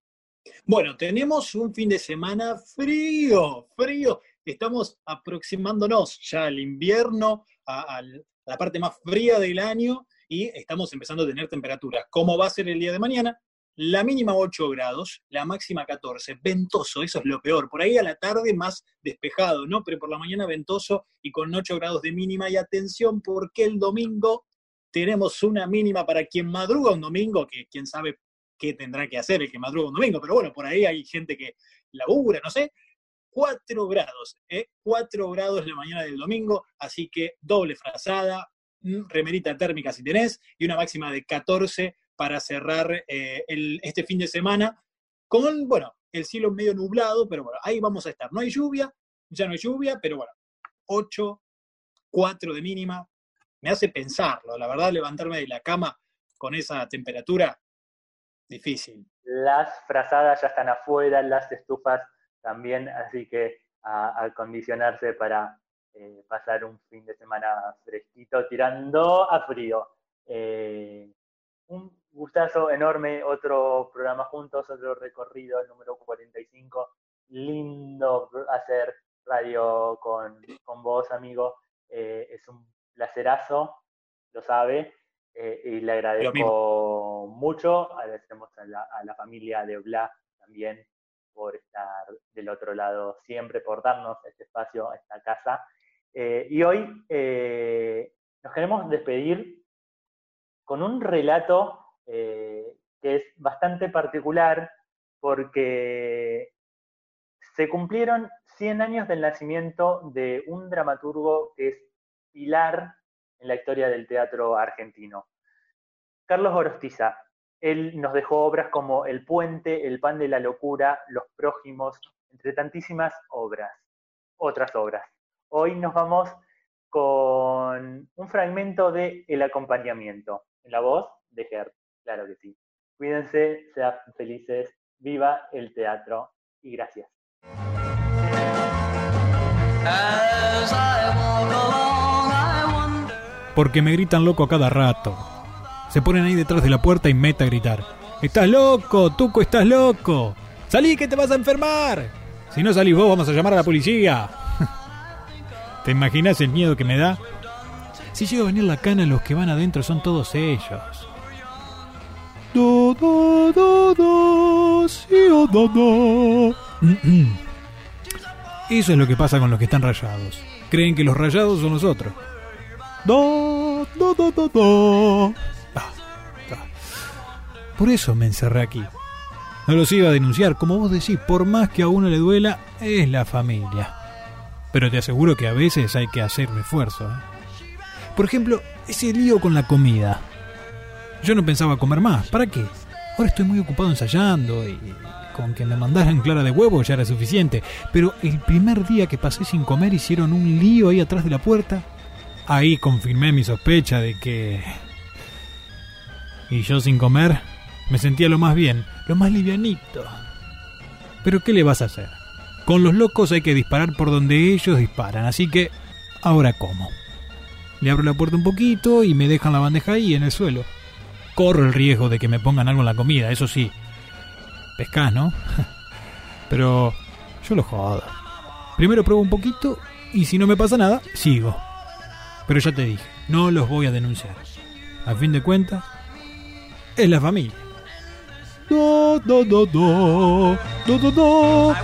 Bueno, tenemos un fin de semana frío, frío. Estamos aproximándonos ya al invierno, a, la parte más fría del año y estamos empezando a tener temperaturas. ¿Cómo va a ser el día de mañana? La mínima 8 grados, la máxima 14. Ventoso, eso es lo peor. Por ahí a la tarde más despejado, ¿no? Pero por la mañana ventoso y con 8 grados de mínima. Y atención, porque el domingo tenemos una mínima para quien madruga un domingo, que quién sabe qué tendrá que hacer el que madruga un domingo, pero bueno, por ahí hay gente que labura, no sé. 4 grados, ¿eh? 4 grados la mañana del domingo, así que doble frazada, mm, remerita térmica si tenés, y una máxima de 14 para cerrar eh, este fin de semana con, bueno, el cielo medio nublado, pero bueno, ahí vamos a estar. No hay lluvia, ya no hay lluvia, pero bueno, 8, 4 de mínima, me hace pensarlo, la verdad, levantarme de la cama con esa temperatura Difícil. Las frazadas ya están afuera, las estufas también, así que a, acondicionarse para eh, pasar un fin de semana fresquito, tirando a frío. Eh, gustazo enorme, otro programa juntos, otro recorrido, el número 45. Lindo hacer radio con, con vos, amigo. Eh, es un placerazo, lo sabe. Eh, y le agradezco mucho, agradecemos a la, familia de Obla también por estar del otro lado siempre, por darnos este espacio, esta casa. Eh, y hoy nos queremos despedir con un relato que es bastante particular porque se cumplieron 100 años del nacimiento de un dramaturgo que es pilar en la historia del teatro argentino. Carlos Gorostiza, él nos dejó obras como El Puente, El Pan de la Locura, Los Prójimos, entre tantísimas obras, otras obras. Hoy nos vamos con un fragmento de El acompañamiento, en la voz de Gert, claro que sí. Cuídense, sean felices, viva el teatro y gracias. Porque me gritan loco a cada rato. Se ponen ahí detrás de la puerta y meta a gritar. ¡Estás loco! ¡Tuco, estás loco! ¡Salí que te vas a enfermar! Si no salís vos, vamos a llamar a la policía. ¿Te imaginas el miedo que me da? Si llega a venir la cana, los que van adentro son todos ellos. Do, do, do, do, do. Eso es lo que pasa con los que están rayados. Creen que los rayados son nosotros. Do, do, do, do, do. Por eso me encerré aquí. No los iba a denunciar, como vos decís, por más que a uno le duela, es la familia. Pero te aseguro que a veces hay que hacer un esfuerzo. ¿eh? Por ejemplo, ese lío con la comida. Yo no pensaba comer más. ¿Para qué? Ahora estoy muy ocupado ensayando y con que me mandaran clara de huevo ya era suficiente. Pero el primer día que pasé sin comer hicieron un lío ahí atrás de la puerta. Ahí confirmé mi sospecha de que... Y yo sin comer me sentía lo más bien, lo más livianito. Pero ¿qué le vas a hacer? Con los locos hay que disparar por donde ellos disparan, así que ahora como. Le abro la puerta un poquito y me dejan la bandeja ahí en el suelo. Corro el riesgo de que me pongan algo en la comida, eso sí. Pescás, ¿no? Pero yo lo jodo. Primero pruebo un poquito y si no me pasa nada, sigo. Pero ya te dije, no los voy a denunciar. A fin de cuentas, es la familia. Do, do, do, do, do, do, do.